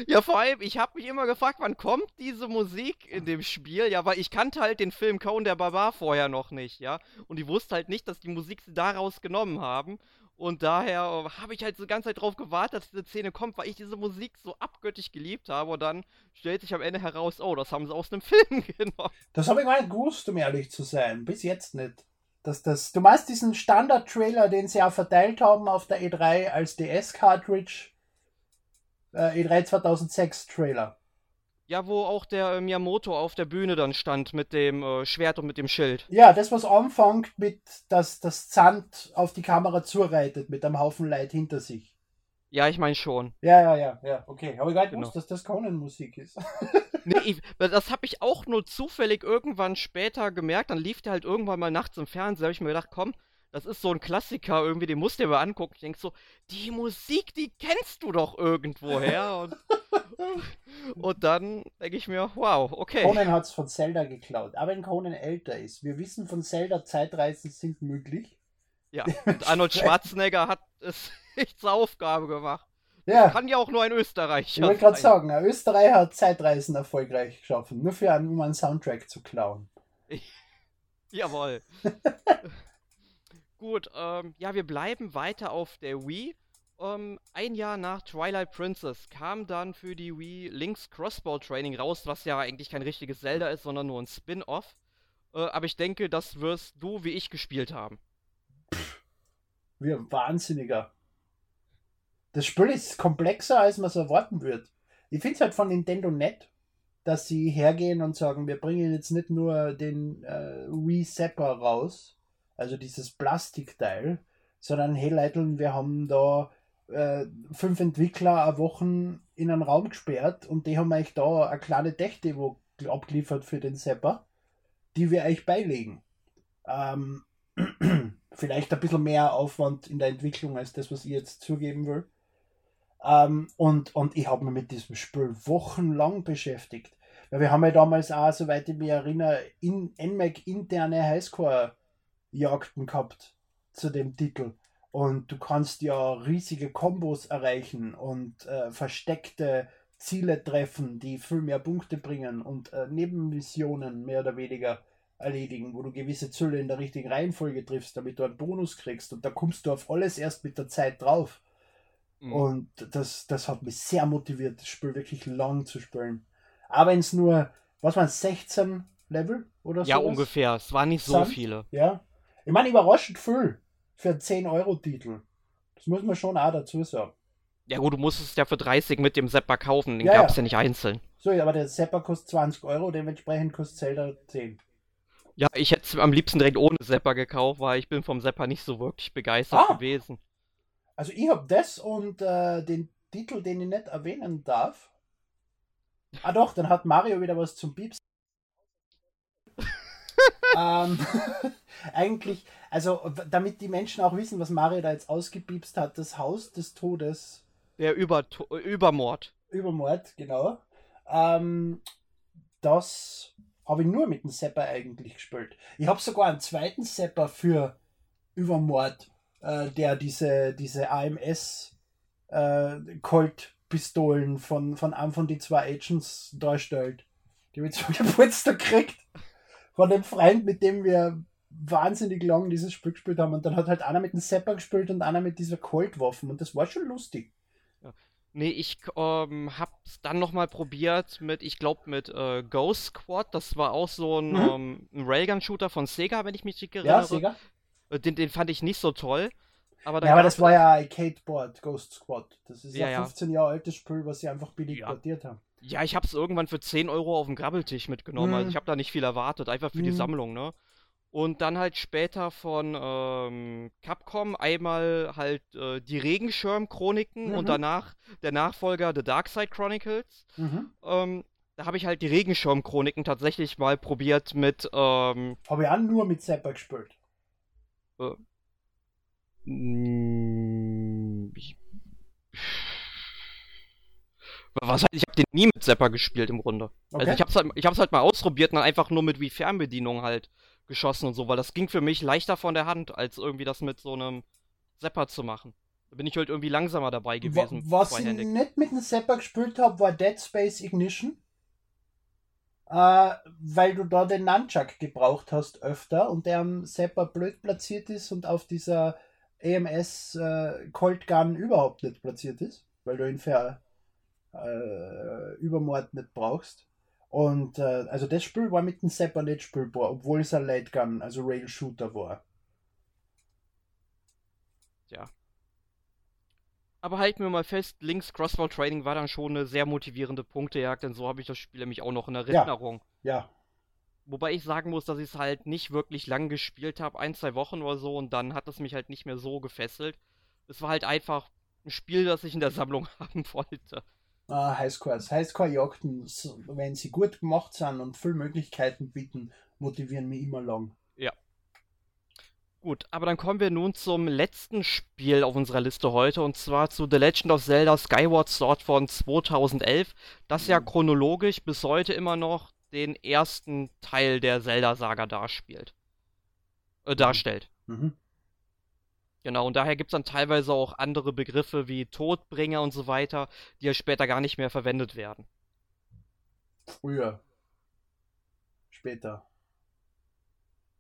Ja, vor allem, ich habe mich immer gefragt, wann kommt diese Musik in dem Spiel? Ja, weil ich kannte halt den Film Conan der Barbar vorher noch nicht, ja. Und ich wusste halt nicht, dass die Musik sie daraus genommen haben. Und daher äh, habe ich halt so die ganze Zeit drauf gewartet, dass diese Szene kommt, weil ich diese Musik so abgöttisch geliebt habe. Und dann stellt sich am Ende heraus, oh, das haben sie aus einem Film genommen. Das habe ich mal gewusst, um ehrlich zu sein. Bis jetzt nicht. Dass das, du meinst diesen Standard-Trailer, den sie auch verteilt haben auf der E3 als DS-Cartridge? Äh, E3 2006 Trailer. Ja, wo auch der äh, Miyamoto auf der Bühne dann stand mit dem äh, Schwert und mit dem Schild. Ja, das, was anfängt mit, dass das Zand auf die Kamera zureitet mit einem Haufen Leid hinter sich. Ja, ich meine schon. Ja, ja, ja, ja, okay. Aber ich gar nicht genau. dass das Conan-Musik ist. nee, ich, das habe ich auch nur zufällig irgendwann später gemerkt. Dann lief der halt irgendwann mal nachts im Fernsehen. Da habe ich mir gedacht, komm, das ist so ein Klassiker irgendwie, den musst du dir mal angucken. Ich denke so, die Musik, die kennst du doch irgendwoher. Und und dann denke ich mir, wow, okay. Conan hat es von Zelda geklaut. Aber wenn Conan älter ist, wir wissen von Zelda, Zeitreisen sind möglich. Ja, und Arnold Schwarzenegger hat es nicht zur Aufgabe gemacht. Ja. Kann ja auch nur ein Österreicher Ich wollte gerade sagen, ein Österreicher hat Zeitreisen erfolgreich geschaffen. Nur für einen, um einen Soundtrack zu klauen. Jawohl. Gut, ähm, ja, wir bleiben weiter auf der Wii. Um, ähm, ein Jahr nach Twilight Princess kam dann für die Wii Link's Crossbow Training raus, was ja eigentlich kein richtiges Zelda ist, sondern nur ein Spin-off. Uh, aber ich denke, das wirst du wie ich gespielt haben. wie ein Wahnsinniger. Das Spiel ist komplexer, als man es erwarten würde. Ich finde es halt von Nintendo nett, dass sie hergehen und sagen, wir bringen jetzt nicht nur den äh, Wii Zapper raus, also dieses Plastikteil, sondern hey Leute, wir haben da äh, fünf Entwickler eine Woche in einen Raum gesperrt und die haben euch da eine kleine Tech-Demo abgeliefert für den Sepper, die wir euch beilegen. Ähm, vielleicht ein bisschen mehr Aufwand in der Entwicklung als das, was ich jetzt zugeben will. Ähm, und, und ich habe mich mit diesem Spiel wochenlang beschäftigt. Weil wir haben ja damals auch, soweit ich mich erinnere, in NMAC interne Highscore-Jagden gehabt zu dem Titel. Und du kannst ja riesige Kombos erreichen und äh, versteckte Ziele treffen, die viel mehr Punkte bringen und äh, Nebenmissionen mehr oder weniger erledigen, wo du gewisse Zölle in der richtigen Reihenfolge triffst, damit du einen Bonus kriegst. Und da kommst du auf alles erst mit der Zeit drauf. Mhm. Und das, das hat mich sehr motiviert, das Spiel wirklich lang zu spielen. Aber wenn es nur, was waren 16 Level oder so? Ja, ungefähr. Es waren nicht so sind. viele. Ja. Ich meine, überraschend viel für einen 10-Euro-Titel. Das muss man schon auch dazu sagen. Ja gut, du musstest es ja für 30 mit dem Seppa kaufen, den ja, gab es ja. ja nicht einzeln. So, aber der Seppa kostet 20 Euro, dementsprechend kostet Zelda 10. Ja, ich hätte es am liebsten direkt ohne Seppa gekauft, weil ich bin vom Seppa nicht so wirklich begeistert ah. gewesen. Also ich habe das und äh, den Titel, den ich nicht erwähnen darf. Ah doch, dann hat Mario wieder was zum Pieps. Ähm, eigentlich, also damit die Menschen auch wissen, was Mario da jetzt ausgepiepst hat, das Haus des Todes der Über Übermord. Übermord, genau. Ähm, das habe ich nur mit dem Sepper eigentlich gespielt. Ich habe sogar einen zweiten Sepper für Übermord, äh, der diese, diese AMS äh, Colt-Pistolen von, von einem von den zwei Agents darstellt. Die habe ich zum Geburtstag gekriegt. Von dem Freund, mit dem wir wahnsinnig lang dieses Spiel gespielt haben. Und dann hat halt einer mit dem Sepper gespielt und einer mit dieser Colt-Waffen. Und das war schon lustig. Nee, ich ähm, hab's dann nochmal probiert mit, ich glaube, mit äh, Ghost Squad. Das war auch so ein, mhm. ähm, Railgun-Shooter von Sega, wenn ich mich nicht erinnere. Ja, Sega. Äh, den, den fand ich nicht so toll. Aber, da ja, aber das war ja Arcade-Board, Ghost Squad. Das ist ja, ja 15 Jahre altes Spiel, was sie einfach billig ja. portiert haben. Ja, ich hab's irgendwann für 10 Euro auf dem Grabbeltisch mitgenommen. Mhm. Also ich habe da nicht viel erwartet, einfach für mhm. die Sammlung, ne? Und dann halt später von ähm, Capcom einmal halt äh, die Regenschirm-Chroniken mhm. und danach der Nachfolger The Dark Side Chronicles. Mhm. Ähm, da habe ich halt die Regenschirm-Chroniken tatsächlich mal probiert mit. Ähm, habe ich auch nur mit Zapper gespielt. Äh, ich, was heißt, ich habe den nie mit Zapper gespielt im Grunde. Also okay. Also ich hab's halt, ich hab's halt mal ausprobiert und dann einfach nur mit wie Fernbedienung halt geschossen und so, weil das ging für mich leichter von der Hand, als irgendwie das mit so einem Zapper zu machen. Da bin ich halt irgendwie langsamer dabei gewesen. Was ich nicht mit einem Zapper gespielt habe, war Dead Space Ignition. Äh, weil du da den Nunchuck gebraucht hast öfter und der am Zapper blöd platziert ist und auf dieser EMS äh, Colt Gun überhaupt nicht platziert ist, weil du ihn für äh, Übermord nicht brauchst. Und äh, also das Spiel war mit dem Sepper nicht spielbar, obwohl es ein Light Gun, also Rail Shooter war. Ja. Aber halten wir mal fest, Links Crossbow Training war dann schon eine sehr motivierende Punktejagd, denn so habe ich das Spiel nämlich auch noch in Erinnerung. Ja. ja. Wobei ich sagen muss, dass ich es halt nicht wirklich lang gespielt habe, ein, zwei Wochen oder so, und dann hat es mich halt nicht mehr so gefesselt. Es war halt einfach ein Spiel, das ich in der Sammlung haben wollte. Ah, Highscores. Highscore-Jagden, wenn sie gut gemacht sind und viele Möglichkeiten bieten, motivieren mich immer lang. Ja. Gut, aber dann kommen wir nun zum letzten Spiel auf unserer Liste heute und zwar zu The Legend of Zelda Skyward Sword von 2011, das ja mhm. chronologisch bis heute immer noch den ersten Teil der Zelda-Saga darspielt. Äh, mhm. darstellt. Mhm. Genau, und daher gibt es dann teilweise auch andere Begriffe wie Todbringer und so weiter, die ja später gar nicht mehr verwendet werden. Früher. Später.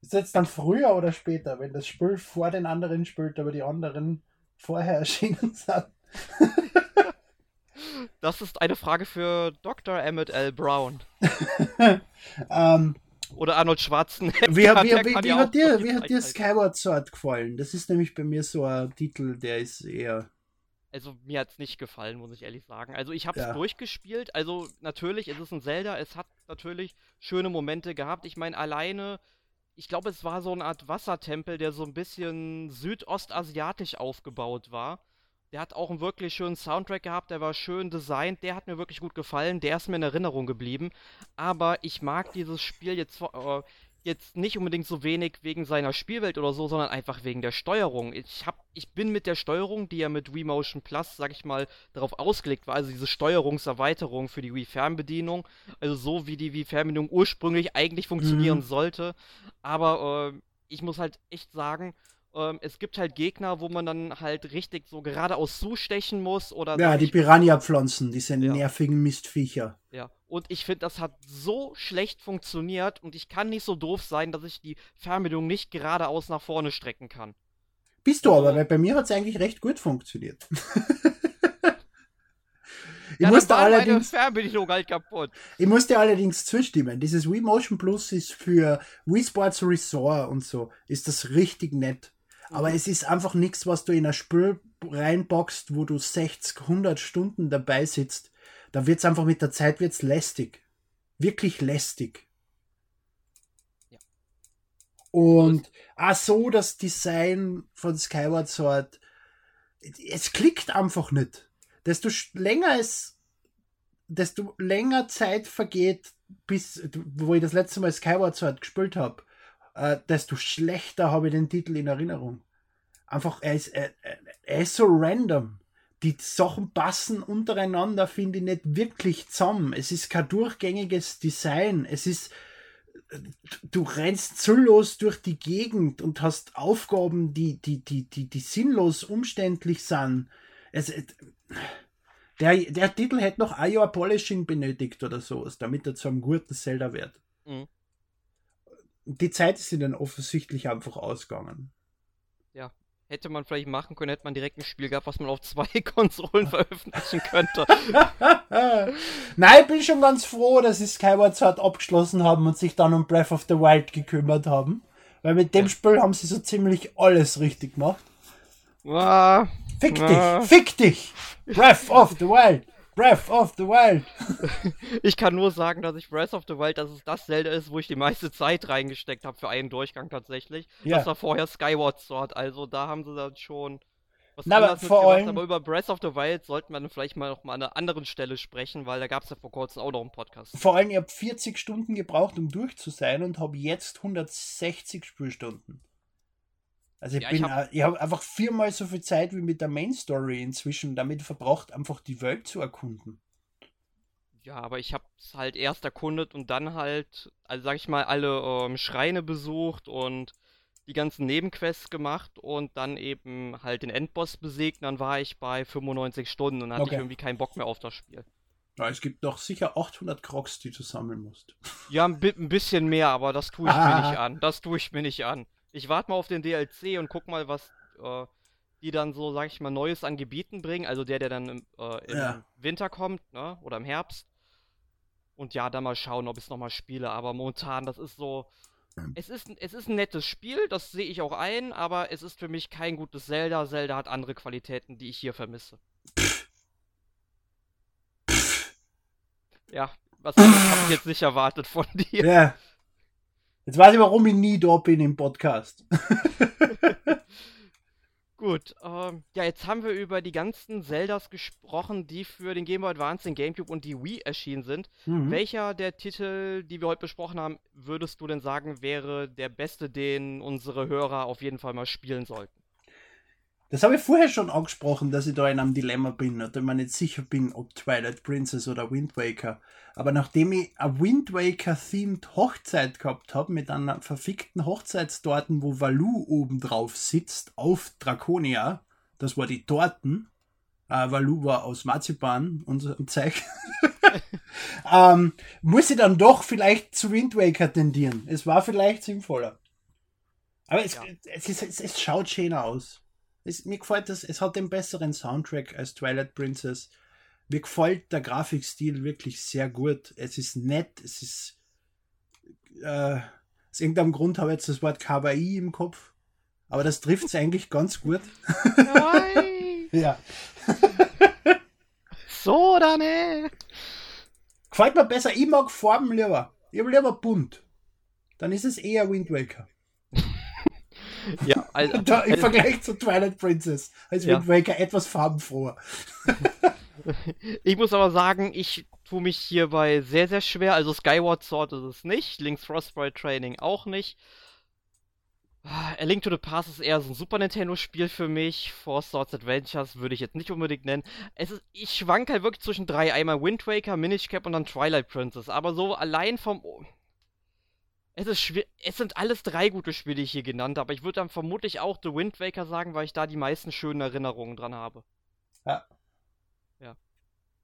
Ist jetzt dann früher oder später, wenn das Spiel vor den anderen spielt, aber die anderen vorher erschienen sind? das ist eine Frage für Dr. Emmett L. Brown. ähm, oder Arnold Schwarzenegger. Wie, wie, wie, wie hat dir, wie hat dir Skyward Sword gefallen? Das ist nämlich bei mir so ein Titel, der ist eher. Also mir hat es nicht gefallen, muss ich ehrlich sagen. Also ich habe es ja. durchgespielt. Also natürlich ist es ein Zelda. Es hat natürlich schöne Momente gehabt. Ich meine alleine, ich glaube es war so eine Art Wassertempel, der so ein bisschen südostasiatisch aufgebaut war. Der hat auch einen wirklich schönen Soundtrack gehabt, der war schön designt, der hat mir wirklich gut gefallen, der ist mir in Erinnerung geblieben. Aber ich mag dieses Spiel jetzt, äh, jetzt nicht unbedingt so wenig wegen seiner Spielwelt oder so, sondern einfach wegen der Steuerung. Ich, hab, ich bin mit der Steuerung, die ja mit Wii Motion Plus, sag ich mal, darauf ausgelegt war, also diese Steuerungserweiterung für die Wii Fernbedienung, also so wie die Wii Fernbedienung ursprünglich eigentlich funktionieren mhm. sollte. Aber äh, ich muss halt echt sagen, Ähm, es gibt halt Gegner, wo man dann halt richtig so geradeaus zustechen muss oder. Ja, die Piranha-Pflanzen, diese Ja. nervigen Mistviecher. Ja, und ich finde, das hat so schlecht funktioniert und ich kann nicht so doof sein, dass ich die Fernbedienung nicht geradeaus nach vorne strecken kann. Bist du aber, Also- weil bei mir hat es eigentlich recht gut funktioniert. ich, ja, musste allerdings, Fernbedienung halt kaputt. ich musste allerdings zustimmen. Dieses Wii Motion Plus ist für Wii Sports Resort und so, ist das richtig nett. Aber Mhm. es ist einfach nichts, was du in ein Spiel reinboxst, wo du 60, 100 Stunden dabei sitzt. Da wird es einfach mit der Zeit wird's lästig. Wirklich lästig. Ja. Und auch so das Design von Skyward Sword, es klickt einfach nicht. Desto länger es, desto länger Zeit vergeht, bis, wo ich das letzte Mal Skyward Sword gespielt habe, äh, desto schlechter habe ich den Titel in Erinnerung. Einfach, er ist, er, er- ist so random. Die Sachen passen untereinander, finde ich, nicht wirklich zusammen. Es ist kein durchgängiges Design. Es ist, du rennst ziellos durch die Gegend und hast Aufgaben, die, die, die, die, die sinnlos umständlich sind. Es, der, der Titel hätte noch ein Jahr Polishing benötigt oder sowas, damit er zu einem guten Zelda wird. Mhm. Die Zeit ist ihnen offensichtlich einfach ausgegangen. Hätte man vielleicht machen können, hätte man direkt ein Spiel gehabt, was man auf zwei Konsolen veröffentlichen könnte. Nein, ich bin schon ganz froh, dass sie Skyward Sword abgeschlossen haben und sich dann um Breath of the Wild gekümmert haben. Weil mit dem Ja. Spiel haben sie so ziemlich alles richtig gemacht. Ah, Fick Ja. dich! Fick dich! Breath of the Wild! Breath of the Wild! ich kann nur sagen, dass ich Breath of the Wild, dass es das Zelda ist, wo ich die meiste Zeit reingesteckt habe für einen Durchgang tatsächlich. Ja. Das war vorher Skyward Sword, also da haben sie dann schon was Na, aber vor allem- Aber über Breath of the Wild sollten wir dann vielleicht mal noch mal an einer anderen Stelle sprechen, weil da gab es ja vor kurzem auch noch einen Podcast. Vor allem, ich habe 40 Stunden gebraucht, um durch zu sein und habe jetzt 160 Spielstunden. Also ich Ja, ich bin, hab- ich habe einfach viermal so viel Zeit wie mit der Main Story inzwischen damit verbraucht, einfach die Welt zu erkunden. Ja, aber ich hab's halt erst erkundet und dann halt, also sag ich mal, alle ähm, Schreine besucht und die ganzen Nebenquests gemacht und dann eben halt den Endboss besiegt. Und dann war ich bei 95 Stunden und dann hatte Okay. ich irgendwie keinen Bock mehr auf das Spiel. Ja, es gibt doch sicher 800 Crocs, die du sammeln musst. Ja, ein, bi ein bisschen mehr, aber das tue ich mir Ah. nicht an. Das tue ich mir nicht an. Ich warte mal auf den DLC und guck mal, was äh, die dann so, sag ich mal, Neues an Gebieten bringen. Also der, der dann im, äh, im Ja. Winter kommt, ne? Oder im Herbst. Und ja, dann mal schauen, ob ich es nochmal spiele. Aber momentan, das ist so. Es ist, es ist ein nettes Spiel, das sehe ich auch ein, aber es ist für mich kein gutes Zelda. Zelda hat andere Qualitäten, die ich hier vermisse. Ja, was habe ich jetzt nicht erwartet von dir. Ja. Jetzt weiß ich, warum ich nie da bin im Podcast. Gut, ähm, ja, jetzt haben wir über die ganzen Zeldas gesprochen, die für den Game Boy Advance, den GameCube und die Wii erschienen sind. Mhm. Welcher der Titel, die wir heute besprochen haben, würdest du denn sagen, wäre der beste, den unsere Hörer auf jeden Fall mal spielen sollten? Das habe ich vorher schon angesprochen, dass ich da in einem Dilemma bin ich mir nicht sicher bin, ob Twilight Princess oder Wind Waker. Aber nachdem ich eine Wind Waker-themed Hochzeit gehabt habe, mit einer verfickten Hochzeitstorten, wo Valu oben drauf sitzt, auf Draconia, das war die Torten, äh, Valu war aus Marzipan und so ein Zeug, ähm, muss ich dann doch vielleicht zu Wind Waker tendieren. Es war vielleicht sinnvoller. Aber es, Ja. es, es, es schaut schöner aus. Es, mir gefällt das, es hat den besseren Soundtrack als Twilight Princess. Mir gefällt der Grafikstil wirklich sehr gut. Es ist nett, es ist. Äh, aus irgendeinem Grund habe ich jetzt das Wort Kawaii im Kopf. Aber das trifft es eigentlich ganz gut. Ja. so, dann ne? Gefällt mir besser. Ich mag Farben lieber. Ich habe lieber bunt. Dann ist es eher Wind Waker. Ja, also, Da, Im Vergleich zu Twilight Princess als Ja. Wind Waker etwas farbenfroher. ich muss aber sagen, ich tue mich hierbei sehr, sehr schwer. Also Skyward Sword ist es nicht, Link's Frostbite Training auch nicht. Ah, A Link to the Past ist eher so ein Super Nintendo-Spiel für mich. Four Swords Adventures würde ich jetzt nicht unbedingt nennen. Es ist, ich schwank halt wirklich zwischen drei. Einmal Wind Waker, Minish Cap und dann Twilight Princess. Aber so allein vom... Es, ist schwer, es sind alles drei gute Spiele, die ich hier genannt habe. Ich würde dann vermutlich auch The Wind Waker sagen, weil ich da die meisten schönen Erinnerungen dran habe. Ja. Ja.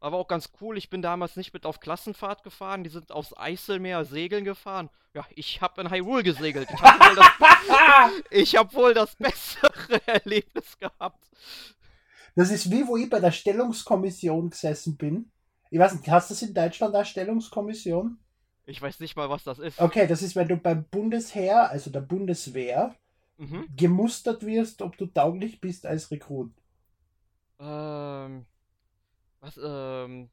Aber auch ganz cool, ich bin damals nicht mit auf Klassenfahrt gefahren, die sind aufs Eiselmeer segeln gefahren. Ja, ich habe in Hyrule gesegelt. Ich habe wohl, das, hab wohl das bessere Erlebnis gehabt. Das ist wie, wo ich bei der Stellungskommission gesessen bin. Ich weiß nicht, hast du das in Deutschland eine Stellungskommission? Ich weiß nicht mal, was das ist. Okay, das ist, wenn du beim Bundesheer, also der Bundeswehr, mhm. gemustert wirst, ob du tauglich bist als Rekrut. Ähm. Was, ähm.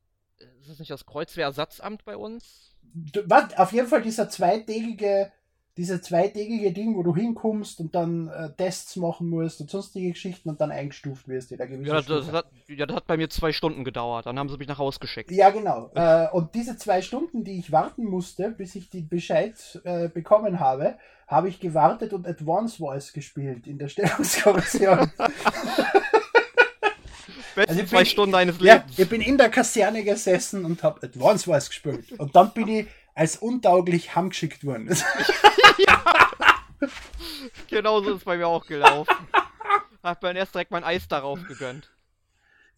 Ist das nicht das Kreuzwehrersatzamt bei uns? Du, was, auf jeden Fall dieser zweitägige diese zweitägige Ding, wo du hinkommst und dann äh, Tests machen musst und sonstige Geschichten und dann eingestuft wirst in der gewissen ja, das, hat, ja, das hat bei mir zwei Stunden gedauert. Dann haben sie mich nach Hause geschickt. Ja, genau. äh, und diese zwei Stunden, die ich warten musste, bis ich die Bescheid äh, bekommen habe, habe ich gewartet und Advance Voice gespielt in der Stellungskommission. Besten also zwei bin, Stunden deines Lebens. Ja, ich bin in der Kaserne gesessen und habe Advance Voice gespielt. Und dann bin ich als untauglich heimgeschickt worden. ja. genau so ist es bei mir auch gelaufen. Hat man erst direkt mein Eis darauf gegönnt.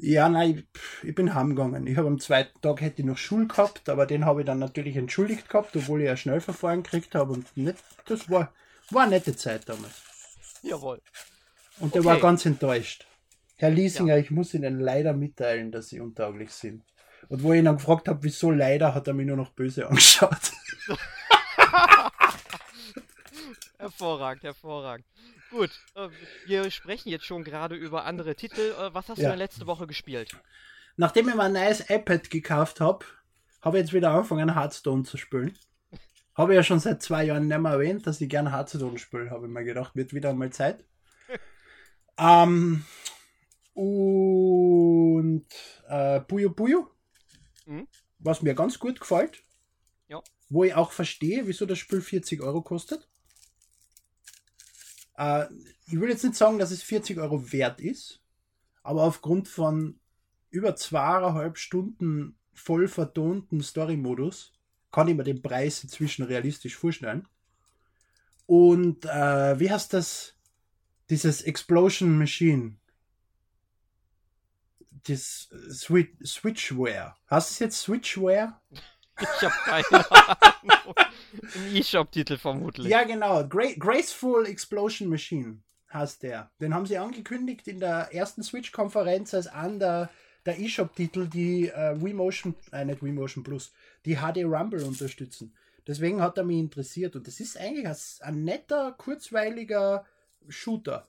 Ja, nein, ich, ich bin heimgegangen. Ich habe am zweiten Tag hätte ich noch Schul gehabt, aber den habe ich dann natürlich entschuldigt gehabt, obwohl ich ein Schnellverfahren gekriegt habe und nicht, das war, war eine nette Zeit damals. Jawohl. Und der okay. war ganz enttäuscht. Herr Liesinger, ja. ich muss Ihnen leider mitteilen, dass Sie untauglich sind. Und wo ich ihn dann gefragt habe, wieso leider, hat er mich nur noch böse angeschaut. hervorragend, hervorragend. Gut, äh, wir sprechen jetzt schon gerade über andere Titel. Äh, was hast ja. du denn letzte Woche gespielt? Nachdem ich mir ein neues iPad gekauft habe, habe ich jetzt wieder angefangen, Hearthstone zu spielen. Habe ich ja schon seit zwei Jahren nicht mehr erwähnt, dass ich gerne Hearthstone spiele. Habe ich mir gedacht, wird wieder einmal Zeit. ähm, und äh, Puyo Puyo Mhm. Was mir ganz gut gefällt. Ja. Wo ich auch verstehe, wieso das Spiel 40 Euro kostet. Äh, ich will jetzt nicht sagen, dass es 40 Euro wert ist, aber aufgrund von über zweieinhalb Stunden voll vertonten Story-Modus kann ich mir den Preis inzwischen realistisch vorstellen. Und äh, wie heißt das? Dieses Explosion Machine das Switch, Switchware. Hast du es jetzt Switchware? Ich habe keine Ahnung. E-Shop-Titel vermutlich. Ja, genau. Gra Graceful Explosion Machine heißt der. Den haben sie angekündigt in der ersten Switch-Konferenz als an der, der E-Shop-Titel, die äh, Wii Motion, äh, nicht Wii Motion Plus, die HD Rumble unterstützen. Deswegen hat er mich interessiert. Und das ist eigentlich ein, ein netter, kurzweiliger Shooter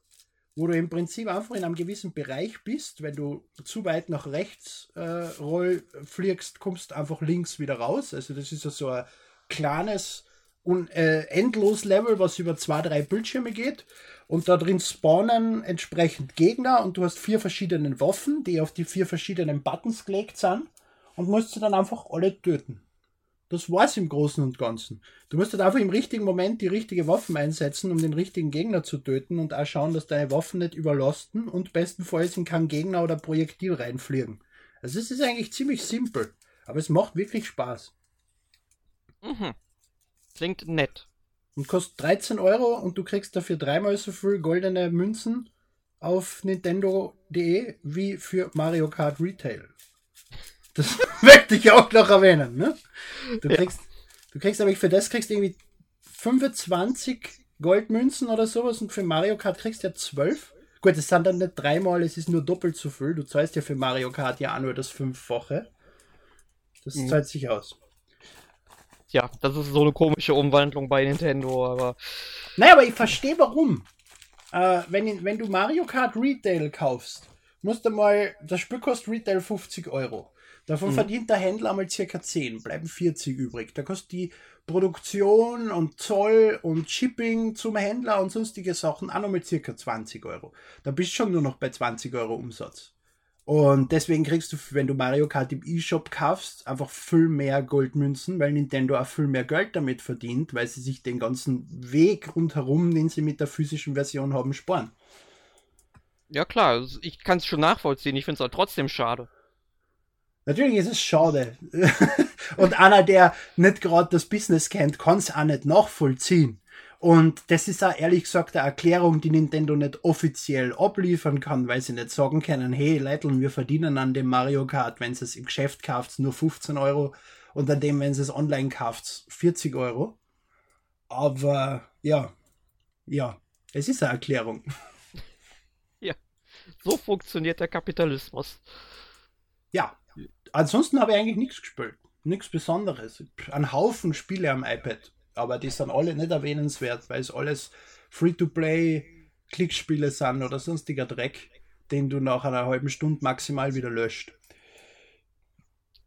wo du im Prinzip einfach in einem gewissen Bereich bist. Wenn du zu weit nach rechts äh, roll fliegst, kommst einfach links wieder raus. Also das ist ja so ein kleines und äh, endlos Level, was über zwei, drei Bildschirme geht. Und da drin spawnen entsprechend Gegner und du hast vier verschiedene Waffen, die auf die vier verschiedenen Buttons gelegt sind und musst sie dann einfach alle töten. Das war's im Großen und Ganzen. Du musst halt einfach im richtigen Moment die richtige Waffen einsetzen, um den richtigen Gegner zu töten und auch schauen, dass deine Waffen nicht überlasten und bestenfalls in keinen Gegner oder Projektil reinfliegen. Also es ist eigentlich ziemlich simpel, aber es macht wirklich Spaß. Mhm. Klingt nett. Und kostet 13 Euro und du kriegst dafür dreimal so viel goldene Münzen auf Nintendo.de wie für Mario Kart Retail. Das möchte ich auch noch erwähnen. Ne? Du kriegst, ja. du kriegst aber für das kriegst du irgendwie 25 Goldmünzen oder sowas und für Mario Kart kriegst du ja 12. Gut, es sind dann nicht dreimal, es ist nur doppelt so viel. Du zahlst ja für Mario Kart ja auch nur das Fünffache. Das mhm. zahlt sich aus. Ja, das ist so eine komische Umwandlung bei Nintendo, aber. Naja, aber ich verstehe warum. Äh, wenn, wenn du Mario Kart Retail kaufst, musst du mal, das Spiel kostet Retail 50 Euro. Davon mhm. verdient der Händler einmal circa 10, bleiben 40 übrig. Da kostet die Produktion und Zoll und Shipping zum Händler und sonstige Sachen auch nochmal circa 20 Euro. Da bist du schon nur noch bei 20 Euro Umsatz. Und deswegen kriegst du, wenn du Mario Kart im E-Shop kaufst, einfach viel mehr Goldmünzen, weil Nintendo auch viel mehr Geld damit verdient, weil sie sich den ganzen Weg rundherum, den sie mit der physischen Version haben, sparen. Ja klar, ich kann es schon nachvollziehen, ich finde es aber trotzdem schade. Natürlich ist es schade. und einer, der nicht gerade das Business kennt, kann es auch nicht nachvollziehen. Und das ist auch ehrlich gesagt eine Erklärung, die Nintendo nicht offiziell abliefern kann, weil sie nicht sagen können, hey Leute, wir verdienen an dem Mario Kart, wenn sie es im Geschäft kauft, nur 15 Euro und an dem, wenn sie es online kauft, 40 Euro. Aber ja, ja, es ist eine Erklärung. Ja, so funktioniert der Kapitalismus. Ja, ansonsten habe ich eigentlich nichts gespielt. Nichts Besonderes. Ein Haufen Spiele am iPad aber die sind alle nicht erwähnenswert, weil es alles Free-to-Play Klickspiele sind oder sonstiger Dreck, den du nach einer halben Stunde maximal wieder löscht.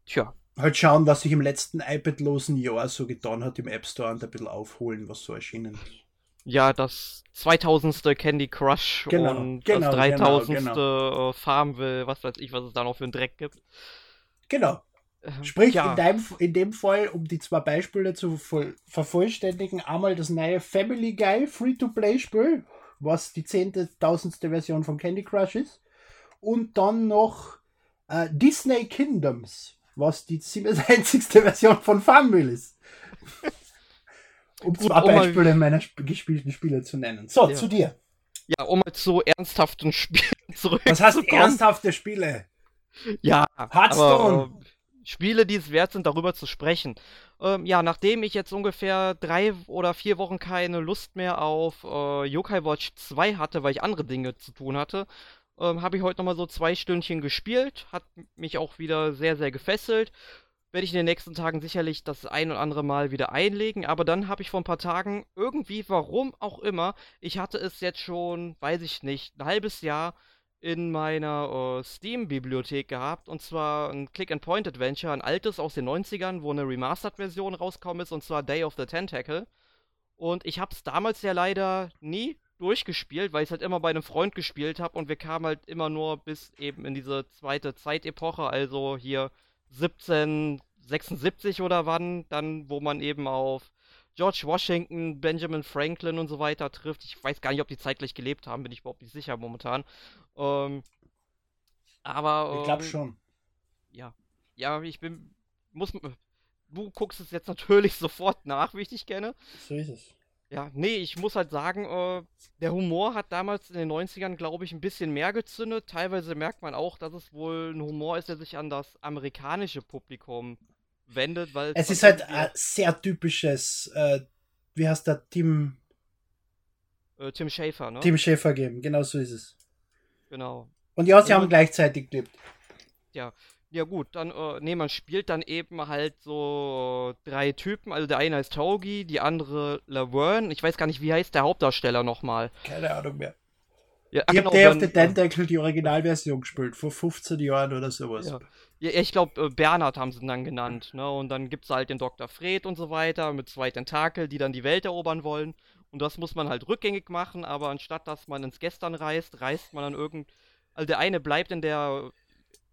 Tja. Halt schauen, was sich im letzten iPad-losen Jahr so getan hat im App Store und ein bisschen aufholen, was so erschienen ist. Ja, das 2000. Candy Crush genau, und genau, das 3000. Genau, genau. Äh, Farmville, was weiß ich, was es da noch für einen Dreck gibt. Genau, Sprich, ja. in, deinem, in dem Fall, um die zwei Beispiele zu vervollständigen, einmal das neue Family Guy Free-to-Play-Spiel, was die zehntausendste Version von Candy Crush ist, und dann noch äh, Disney Kingdoms, was die 97. Version von Farmville ist. um Gut, zwei Beispiele um meiner sp gespielten Spiele zu nennen. So, ja. zu dir. Ja, um mal zu ernsthaften Spielen zurückzukommen. Was heißt ernsthafte Spiele? Ja, Hearthstone. Aber, Spiele, die es wert sind, darüber zu sprechen. Ähm, ja, nachdem ich jetzt ungefähr drei oder vier Wochen keine Lust mehr auf äh, Yokai Watch 2 hatte, weil ich andere Dinge zu tun hatte, ähm, habe ich heute nochmal so zwei Stündchen gespielt. Hat mich auch wieder sehr, sehr gefesselt. Werde ich in den nächsten Tagen sicherlich das ein oder andere Mal wieder einlegen. Aber dann habe ich vor ein paar Tagen irgendwie, warum auch immer, ich hatte es jetzt schon, weiß ich nicht, ein halbes Jahr in meiner äh, Steam-Bibliothek gehabt. Und zwar ein Click-and-Point-Adventure, ein altes aus den 90ern, wo eine Remastered-Version rausgekommen ist, und zwar Day of the Tentacle. Und ich habe es damals ja leider nie durchgespielt, weil ich halt immer bei einem Freund gespielt habe und wir kamen halt immer nur bis eben in diese zweite Zeitepoche, also hier 1776 oder wann, dann wo man eben auf George Washington, Benjamin Franklin und so weiter trifft. Ich weiß gar nicht, ob die zeitgleich gelebt haben, bin ich überhaupt nicht sicher momentan. Ähm, aber. ich glaube ähm, schon. Ja. Ja, ich bin. Muss. Du guckst es jetzt natürlich sofort nach, wie ich dich kenne. So ist es. Ja, nee, ich muss halt sagen, äh, der Humor hat damals in den 90ern, glaube ich, ein bisschen mehr gezündet. Teilweise merkt man auch, dass es wohl ein Humor ist, der sich an das amerikanische Publikum wendet, weil. Es ist halt ein sehr typisches, äh, wie heißt der, Tim. Äh, Tim Schafer, ne? Tim Schafer geben, genau so ist es. Genau. Und ja, sie und, haben gleichzeitig gelebt. Ja. Ja gut, dann, äh, nee, man spielt dann eben halt so drei Typen. Also der eine heißt Togi, die andere Laverne. Ich weiß gar nicht, wie heißt der Hauptdarsteller nochmal. Keine Ahnung mehr. Ja, ich genau, habe of the Tentacle die Originalversion gespielt, vor 15 Jahren oder sowas. Ja, ja ich glaube, äh, Bernhard haben sie dann genannt, ne? Und dann gibt es halt den Dr. Fred und so weiter mit zwei Tentakel, die dann die Welt erobern wollen. Und das muss man halt rückgängig machen, aber anstatt dass man ins Gestern reist, reist man dann irgend. Also der eine bleibt in der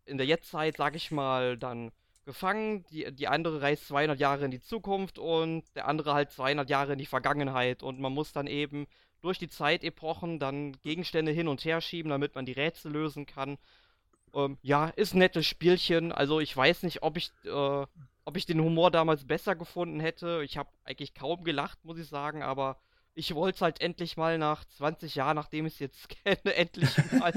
in der Jetztzeit, sag ich mal, dann gefangen, die, die andere reist 200 Jahre in die Zukunft und der andere halt 200 Jahre in die Vergangenheit und man muss dann eben durch die Zeitepochen dann Gegenstände hin und her schieben, damit man die Rätsel lösen kann. Ähm, ja, ist ein nettes Spielchen. Also ich weiß nicht, ob ich, äh, ob ich den Humor damals besser gefunden hätte. Ich habe eigentlich kaum gelacht, muss ich sagen, aber ich wollte es halt endlich mal nach 20 Jahren, nachdem ich es jetzt kenne, endlich mal,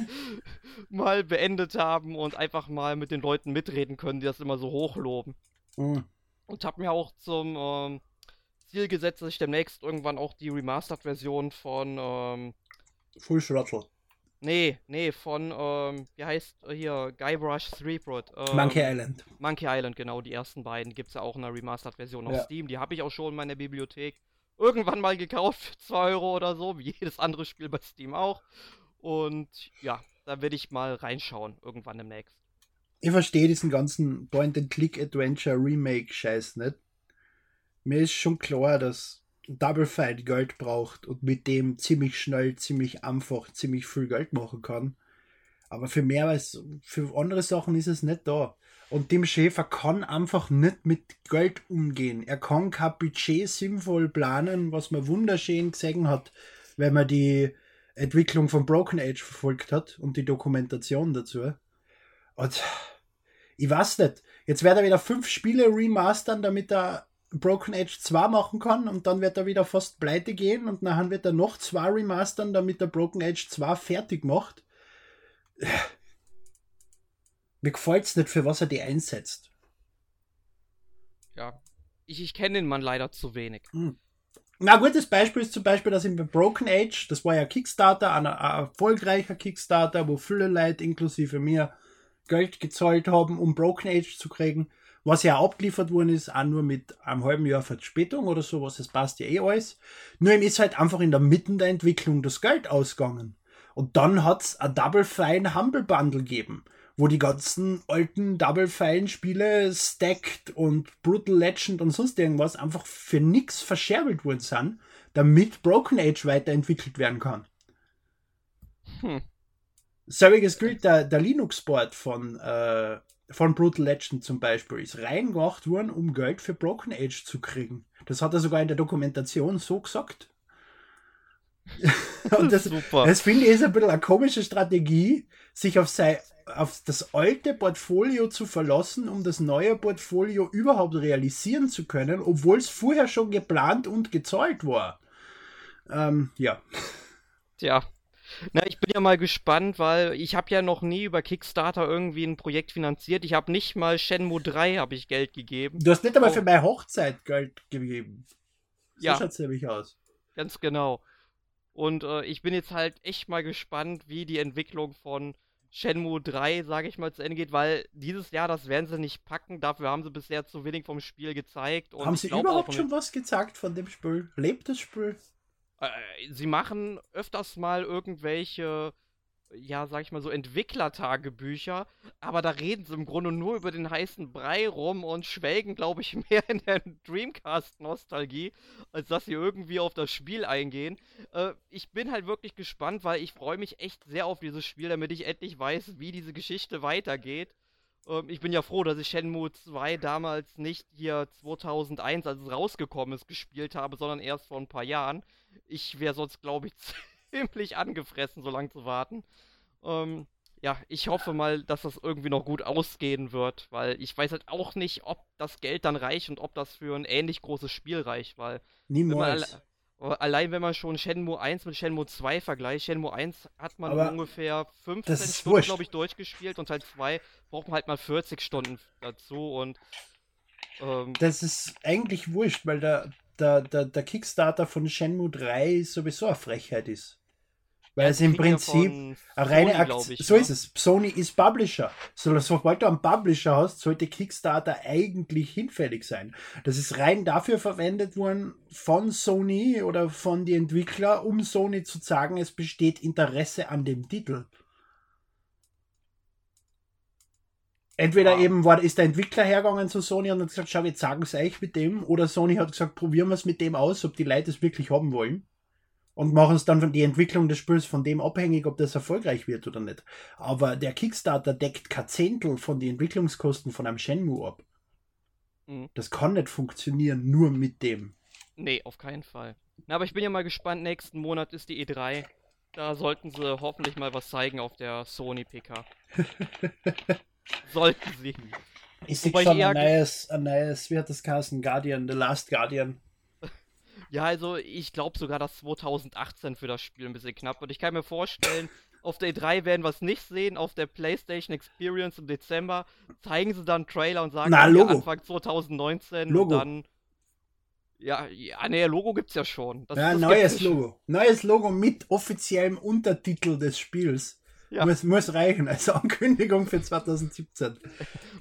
mal beendet haben und einfach mal mit den Leuten mitreden können, die das immer so hochloben. Mhm. Und habe mir auch zum ähm, Ziel gesetzt, dass ich demnächst irgendwann auch die Remastered-Version von ähm, Full Throttle. Nee, nee, von, ähm, wie heißt hier, Guybrush Threepwood. Ähm, Monkey Island. Monkey Island, genau, die ersten beiden gibt es ja auch in einer Remastered-Version auf ja. Steam. Die habe ich auch schon in meiner Bibliothek irgendwann mal gekauft für 2 Euro oder so, wie jedes andere Spiel bei Steam auch. Und ja, da werde ich mal reinschauen, irgendwann demnächst. Ich verstehe diesen ganzen Point-and-Click-Adventure-Remake-Scheiß nicht mir ist schon klar, dass Double Fight Geld braucht und mit dem ziemlich schnell, ziemlich einfach, ziemlich viel Geld machen kann. Aber für mehr als für andere Sachen ist es nicht da. Und dem Schäfer kann einfach nicht mit Geld umgehen. Er kann kein Budget sinnvoll planen, was man wunderschön gesehen hat, wenn man die Entwicklung von Broken Age verfolgt hat und die Dokumentation dazu. Und Ich weiß nicht. Jetzt wird er wieder fünf Spiele remastern, damit er Broken Age 2 machen kann und dann wird er wieder fast pleite gehen und nachher wird er noch zwei remastern, damit er Broken Age 2 fertig macht. Mir gefällt es nicht, für was er die einsetzt. Ja, ich, ich kenne den Mann leider zu wenig. Hm. Na, gutes Beispiel ist zum Beispiel, dass ihm bei Broken Age, das war ja Kickstarter, ein, ein erfolgreicher Kickstarter, wo viele Leute inklusive mir Geld gezahlt haben, um Broken Age zu kriegen was ja abgeliefert worden ist, auch nur mit einem halben Jahr Verspätung oder sowas, das passt ja eh alles. Nur ihm ist halt einfach in der Mitte der Entwicklung das Geld ausgegangen. Und dann hat's ein Double Fine Humble Bundle gegeben, wo die ganzen alten Double Fine Spiele Stacked und Brutal Legend und sonst irgendwas einfach für nix verscherbelt worden sind, damit Broken Age weiterentwickelt werden kann. Hm. Selbiges gilt der, der Linux-Board von äh, von Brutal Legend zum Beispiel ist reingemacht worden, um Geld für Broken Age zu kriegen. Das hat er sogar in der Dokumentation so gesagt. Und das, Super. das finde ich ist ein bisschen eine komische Strategie, sich auf, sein, auf das alte Portfolio zu verlassen, um das neue Portfolio überhaupt realisieren zu können, obwohl es vorher schon geplant und gezahlt war. Ähm, ja. Tja, na, ich bin ja mal gespannt, weil ich habe ja noch nie über Kickstarter irgendwie ein Projekt finanziert. Ich habe nicht mal Shenmue 3 habe ich Geld gegeben. Du hast nicht einmal oh. für meine Hochzeit Geld gegeben. So ja. schaut's nämlich aus. Ganz genau. Und äh, ich bin jetzt halt echt mal gespannt, wie die Entwicklung von Shenmue 3, sage ich mal, zu Ende geht, weil dieses Jahr, das werden sie nicht packen. Dafür haben sie bisher zu wenig vom Spiel gezeigt. haben sie überhaupt schon was gezeigt von dem Spiel? Lebt das Spiel? Äh, sie machen öfters mal irgendwelche, ja, sag ich mal so, Entwicklertagebücher, aber da reden sie im Grunde nur über den heißen Brei rum und schwelgen, glaube ich, mehr in der Dreamcast-Nostalgie, als dass sie irgendwie auf das Spiel eingehen. Äh, ich bin halt wirklich gespannt, weil ich freue mich echt sehr auf dieses Spiel, damit ich endlich weiß, wie diese Geschichte weitergeht. Ähm, ich bin ja froh, dass ich Shenmue 2 damals nicht hier 2001, als es rausgekommen ist, gespielt habe, sondern erst vor ein paar Jahren. Ich wäre sonst, glaube ich, ziemlich angefressen, so lange zu warten. Ähm, ja, ich hoffe mal, dass das irgendwie noch gut ausgehen wird, weil ich weiß halt auch nicht, ob das Geld dann reicht und ob das für ein ähnlich großes Spiel reicht, weil. Niemals. Allein wenn man schon Shenmue 1 mit Shenmue 2 vergleicht, Shenmue 1 hat man Aber ungefähr 15 Stunden, glaube ich, durchgespielt und Teil 2 braucht man halt mal 40 Stunden dazu und ähm, Das ist eigentlich wurscht, weil der, der, der, der Kickstarter von Shenmue 3 sowieso eine Frechheit ist. Weil es im Prinzip eine reine Aktion. So ne? ist es. Sony ist Publisher. So, sobald du einen Publisher hast, sollte Kickstarter eigentlich hinfällig sein. Das ist rein dafür verwendet worden von Sony oder von den Entwicklern, um Sony zu sagen, es besteht Interesse an dem Titel. Entweder wow. eben war, ist der Entwickler hergegangen zu Sony und hat gesagt, schau, wir sagen es euch mit dem, oder Sony hat gesagt, probieren wir es mit dem aus, ob die Leute es wirklich haben wollen und machen es dann von die Entwicklung des Spiels von dem abhängig, ob das erfolgreich wird oder nicht. Aber der Kickstarter deckt kein Zehntel von den Entwicklungskosten von einem Shenmue ab. Mhm. Das kann nicht funktionieren, nur mit dem. Nee, auf keinen Fall. Na, aber ich bin ja mal gespannt, nächsten Monat ist die E3. Da sollten sie hoffentlich mal was zeigen auf der Sony PK. sollten sie. Ich sehe schon ein neues, ein neues, wie hat das geheißen? Guardian, The Last Guardian. Ja, also ich glaube sogar, dass 2018 für das Spiel ein bisschen knapp wird. Ich kann mir vorstellen, auf der E3 werden wir es nicht sehen, auf der PlayStation Experience im Dezember zeigen sie dann einen Trailer und sagen, Na, Logo. Anfang 2019 Logo. und dann ja, ja, nee, Logo gibt's ja schon. Das, ja, das neues Logo. Neues Logo mit offiziellem Untertitel des Spiels. Ja. Muss, muss reichen als Ankündigung für 2017.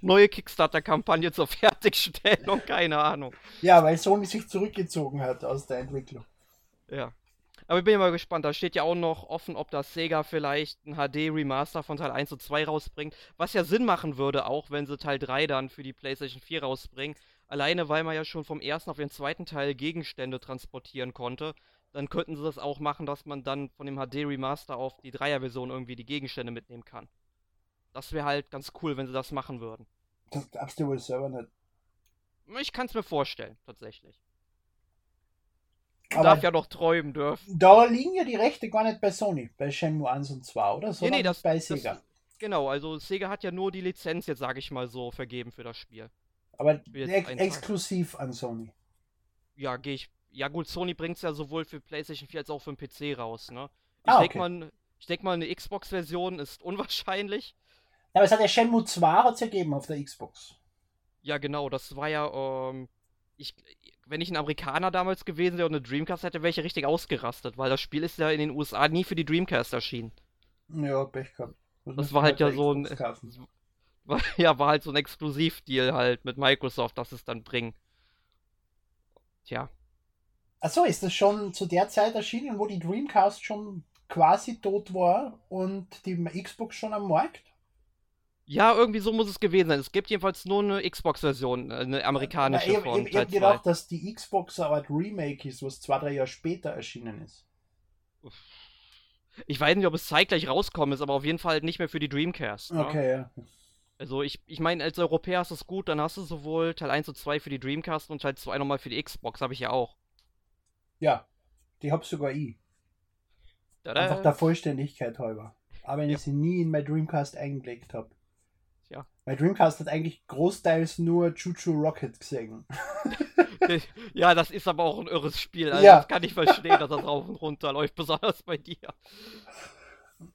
Neue Kickstarter-Kampagne zur Fertigstellung, keine Ahnung. Ja, weil Sony sich zurückgezogen hat aus der Entwicklung. Ja. Aber ich bin mal gespannt. Da steht ja auch noch offen, ob das Sega vielleicht ein HD-Remaster von Teil 1 und 2 rausbringt. Was ja Sinn machen würde, auch wenn sie Teil 3 dann für die PlayStation 4 rausbringen. Alleine, weil man ja schon vom ersten auf den zweiten Teil Gegenstände transportieren konnte dann könnten sie das auch machen, dass man dann von dem HD Remaster auf die Dreier-Version irgendwie die Gegenstände mitnehmen kann. Das wäre halt ganz cool, wenn sie das machen würden. Das glaubst du wohl selber nicht. Ich kann es mir vorstellen, tatsächlich. Man darf ja noch träumen dürfen. Da liegen ja die Rechte gar nicht bei Sony, bei Shenmue 1 und 2, oder? Sondern nee, nee, das, bei Sega. Das, Genau, also Sega hat ja nur die Lizenz jetzt, sage ich mal so, vergeben für das Spiel. Aber ex exklusiv an Sony. Ja, gehe ich. Ja gut, Sony bringt es ja sowohl für PlayStation 4 als auch für den PC raus, ne? Ich Ah, denke okay. mal, ich denk mal, eine Xbox-Version ist unwahrscheinlich. Ja, aber es hat ja Shenmue 2 hat's ja gegeben auf der Xbox. Ja, genau, das war ja, ähm, ich, wenn ich ein Amerikaner damals gewesen wäre und eine Dreamcast hätte, wäre ich ja richtig ausgerastet, weil das Spiel ist ja in den USA nie für die Dreamcast erschienen. Ja, Pech gehabt. Das müssen war halt ja so ein-. War, ja, war halt so ein Exklusivdeal halt mit Microsoft, dass es dann bringen. Tja, Achso, ist das schon zu der Zeit erschienen, wo die Dreamcast schon quasi tot war und die Xbox schon am Markt? ja, irgendwie so muss es gewesen sein. Es gibt jedenfalls nur eine Xbox-Version, äh, eine amerikanische Na, ich, von ich, ich Teil hab 2. gedacht, dass die Xbox eine Art Remake ist, was zwei, drei Jahre später erschienen ist. Ich weiß nicht, ob es zeitgleich rauskommen ist, aber auf jeden Fall nicht mehr für die Dreamcast. Ne? Okay, ja. Also ich, ich meine, als Europäer ist es gut, dann hast du sowohl Teil 1 und 2 für die Dreamcast und Teil 2 nochmal für die Xbox, habe ich ja auch. Ja, die hab sogar ich. Tada. Einfach der Vollständigkeit halber. Aber wenn Ja. ich sie nie in mein Dreamcast eingelegt habe. Tja. Mein Dreamcast hat eigentlich großteils nur Choo-Choo Rocket gesehen. Ja, das ist aber auch ein irres Spiel. Also Ja. das kann ich verstehen, dass das rauf und runter läuft, besonders bei dir.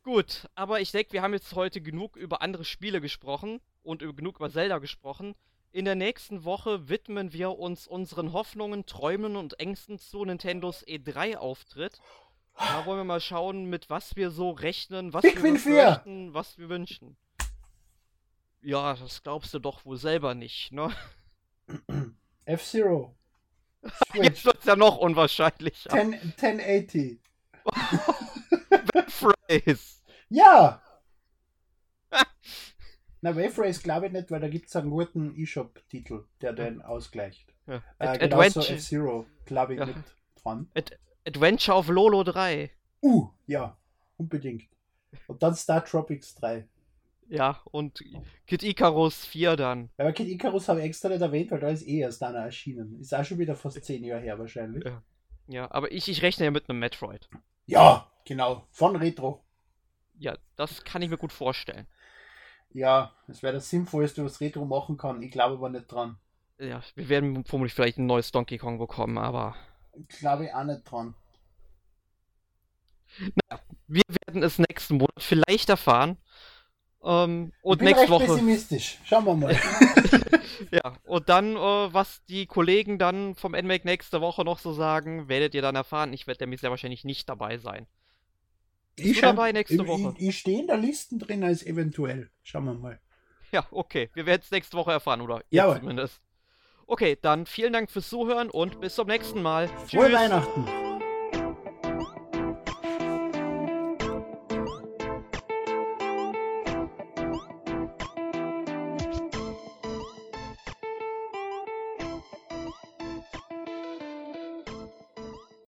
Gut, aber ich denke, wir haben jetzt heute genug über andere Spiele gesprochen und über, genug über Zelda gesprochen. In der nächsten Woche widmen wir uns unseren Hoffnungen, Träumen und Ängsten zu Nintendos E3-Auftritt. Da wollen wir mal schauen, mit was wir so rechnen, was Pikmin wir 4. befürchten, was wir wünschen. Ja, das glaubst du doch wohl selber nicht, ne? F-Zero. Jetzt wird's ja noch unwahrscheinlicher. 10, 1080. Phrase. Ja! Na, Wave Race glaube ich nicht, weil da gibt es einen guten eShop-Titel, der den ausgleicht. Ja. Äh, genauso Adventure, F-Zero glaube ich Ja. nicht dran. Ad Adventure of Lolo 3. Uh, ja, unbedingt. Und dann Star Tropics 3. Ja, und Kid Icarus 4 dann. Aber Kid Icarus habe ich extra nicht erwähnt, weil da ist eh erst einer erschienen. Ist auch schon wieder fast zehn Jahre her wahrscheinlich. Ja. Ja, aber ich, ich rechne ja mit einem Metroid. Ja, genau. Von Retro. Ja, das kann ich mir gut vorstellen. Ja, das wäre das Sinnvollste, was Retro machen kann. Ich glaube aber nicht dran. Ja, wir werden vermutlich vielleicht ein neues Donkey Kong bekommen, aber Glaube ich auch nicht dran. wir werden es nächsten Monat vielleicht erfahren. Ähm, und ich bin nächste recht Woche. pessimistisch. Schauen wir mal. Ja, und dann, äh, was die Kollegen dann vom NMAC nächste Woche noch so sagen, werdet ihr dann erfahren. Ich werde nämlich sehr wahrscheinlich nicht dabei sein. Du schau- dabei nächste ich, Woche? Ich, ich stehe in der Liste drin als eventuell. Schauen wir mal. Ja, okay. Wir werden es nächste Woche erfahren, oder? Jawohl. zumindest. Okay, dann vielen Dank fürs Zuhören und bis zum nächsten Mal. Frohe Weihnachten.